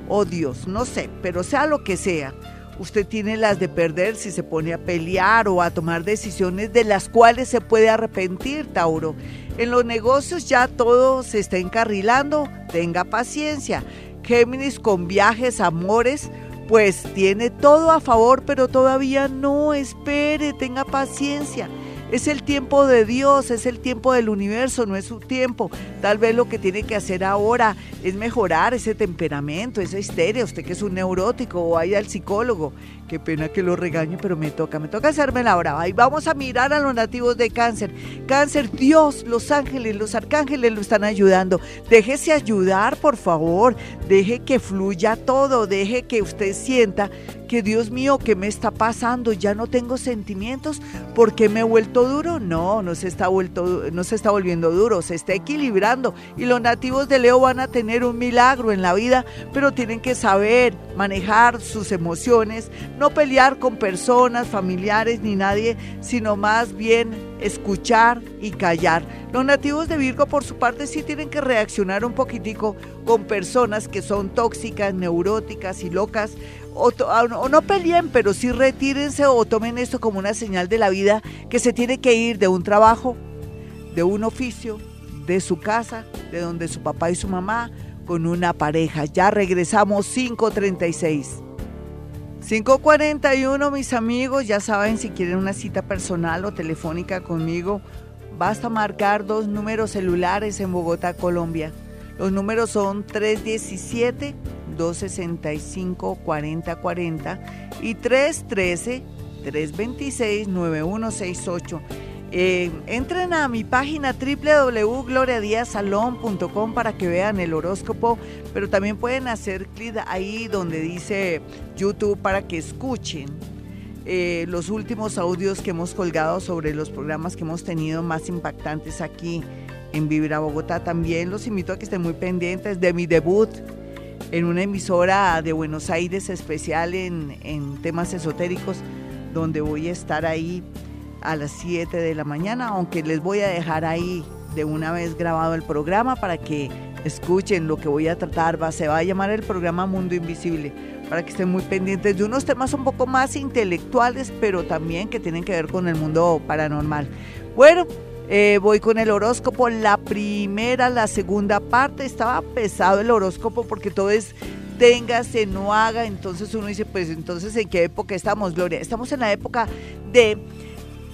Oh Dios, no sé, pero sea lo que sea usted tiene las de perder si se pone a pelear o a tomar decisiones de las cuales se puede arrepentir, Tauro. En los negocios ya todo se está encarrilando, tenga paciencia. Géminis con viajes, amores, pues tiene todo a favor, pero todavía no espere, tenga paciencia. Es el tiempo de Dios, es el tiempo del universo, no es su tiempo. Tal vez lo que tiene que hacer ahora es mejorar ese temperamento, esa histeria. Usted que es un neurótico o vaya al psicólogo. Qué pena que lo regañe, pero me toca, me toca hacerme la brava. Y vamos a mirar a los nativos de cáncer. Cáncer, Dios, los ángeles, los arcángeles lo están ayudando. Déjese ayudar, por favor. Deje que fluya todo. Deje que usted sienta que Dios mío, ¿qué me está pasando? Ya no tengo sentimientos, ¿por qué me he vuelto duro? No, no se está, vuelto, no se está volviendo duro, se está equilibrando. Y los nativos de Leo van a tener un milagro en la vida, pero tienen que saber manejar sus emociones, no pelear con personas, familiares ni nadie, sino más bien escuchar y callar. Los nativos de Virgo por su parte sí tienen que reaccionar un poquitico con personas que son tóxicas, neuróticas y locas O, no peleen, pero sí retírense o tomen esto como una señal de la vida que se tiene que ir de un trabajo, de un oficio, de su casa, de donde su papá y su mamá, con una pareja. Ya regresamos 536. 541, mis amigos, ya saben, si quieren una cita personal o telefónica conmigo, basta marcar dos números celulares en Bogotá, Colombia. Los números son 317 265-4040 y 313-326-9168. Eh, entren a mi página www.gloriadiasalón.com para que vean el horóscopo, pero también pueden hacer clic ahí donde dice YouTube para que escuchen eh, los últimos audios que hemos colgado sobre los programas que hemos tenido más impactantes aquí en Vibra Bogotá. También los invito a que estén muy pendientes de mi debut en una emisora de Buenos Aires especial en, temas esotéricos, donde voy a estar ahí a las 7 de la mañana, aunque les voy a dejar ahí de una vez grabado el programa para que escuchen lo que voy a tratar. Se va a llamar el programa Mundo Invisible, para que estén muy pendientes de unos temas un poco más intelectuales, pero también que tienen que ver con el mundo paranormal. Bueno, eh, voy con el horóscopo. La primera, la segunda parte, estaba pesado el horóscopo porque todo es téngase, no haga. Entonces uno dice, pues entonces ¿en qué época estamos, Gloria? Estamos en la época de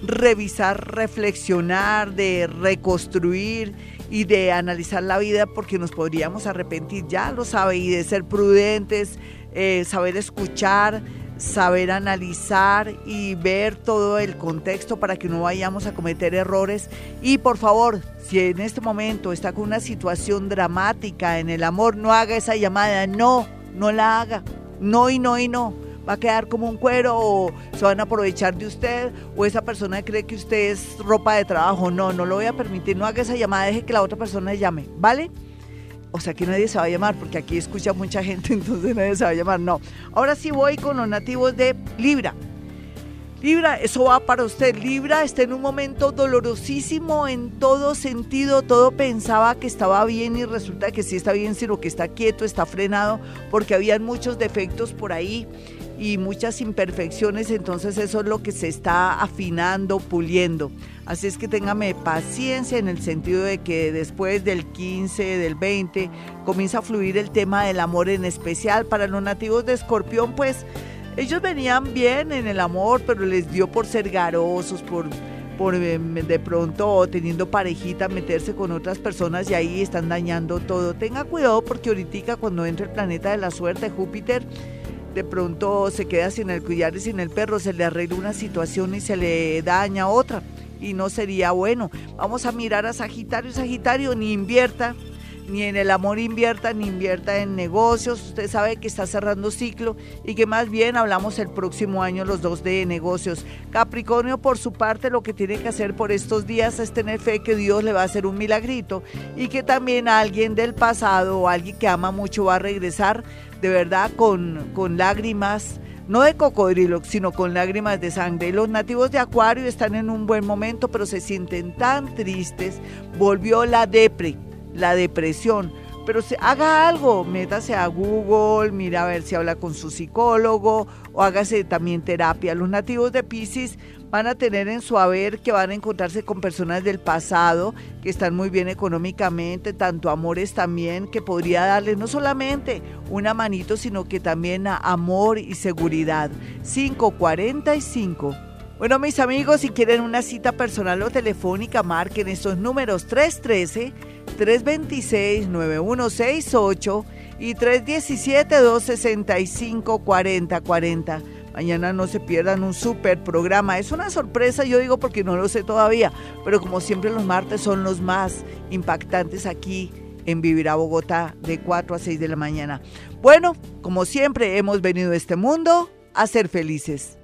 revisar, reflexionar, de reconstruir y de analizar la vida porque nos podríamos arrepentir, ya lo sabe, y de ser prudentes, eh, saber escuchar saber analizar y ver todo el contexto para que no vayamos a cometer errores. Y por favor, si en este momento está con una situación dramática en el amor, no haga esa llamada, no, no la haga, no y no y no. Va a quedar como un cuero o se van a aprovechar de usted o esa persona cree que usted es ropa de trabajo. No, no lo voy a permitir, no haga esa llamada, deje que la otra persona llame, ¿vale? O sea que nadie se va a llamar, porque aquí escucha mucha gente, entonces nadie se va a llamar. No. Ahora sí voy con los nativos de Libra. Libra, eso va para usted. Libra está en un momento dolorosísimo en todo sentido. Todo pensaba que estaba bien y resulta que sí está bien, sino que está quieto, está frenado, porque habían muchos defectos por ahí y muchas imperfecciones, entonces eso es lo que se está afinando, puliendo. Así es que téngame paciencia en el sentido de que después del 15, del 20, comienza a fluir el tema del amor en especial. Para los nativos de Escorpión, pues ellos venían bien en el amor, pero les dio por ser garosos, por eh, de pronto teniendo parejita meterse con otras personas y ahí están dañando todo. Tenga cuidado porque ahorita cuando entra el planeta de la suerte, Júpiter, de pronto se queda sin el collar y sin el perro, se le arregla una situación y se le daña otra y no sería bueno. Vamos a mirar a Sagitario, Sagitario ni invierta ni en el amor invierta, ni invierta en negocios. Usted sabe que está cerrando ciclo y que más bien hablamos el próximo año los dos de negocios. Capricornio, por su parte, lo que tiene que hacer por estos días es tener fe que Dios le va a hacer un milagrito y que también alguien del pasado o alguien que ama mucho va a regresar de verdad con, con lágrimas no de cocodrilo, sino con lágrimas de sangre. Los nativos de Acuario están en un buen momento, pero se sienten tan tristes. Volvió la depre, la depresión. Pero haga algo, métase a Google, mira a ver si habla con su psicólogo o hágase también terapia. Los nativos de Pisces van a tener en su haber que van a encontrarse con personas del pasado que están muy bien económicamente, tanto amores también que podría darles no solamente una manito, sino que también amor y seguridad. 545. Bueno, mis amigos, si quieren una cita personal o telefónica, marquen estos números 313 326-9168 y 317-265-4040. Mañana no se pierdan un super programa. Es una sorpresa, yo digo porque no lo sé todavía, pero como siempre los martes son los más impactantes aquí en Vivir a Bogotá de 4 a 6 de la mañana. Bueno, como siempre hemos venido a este mundo a ser felices.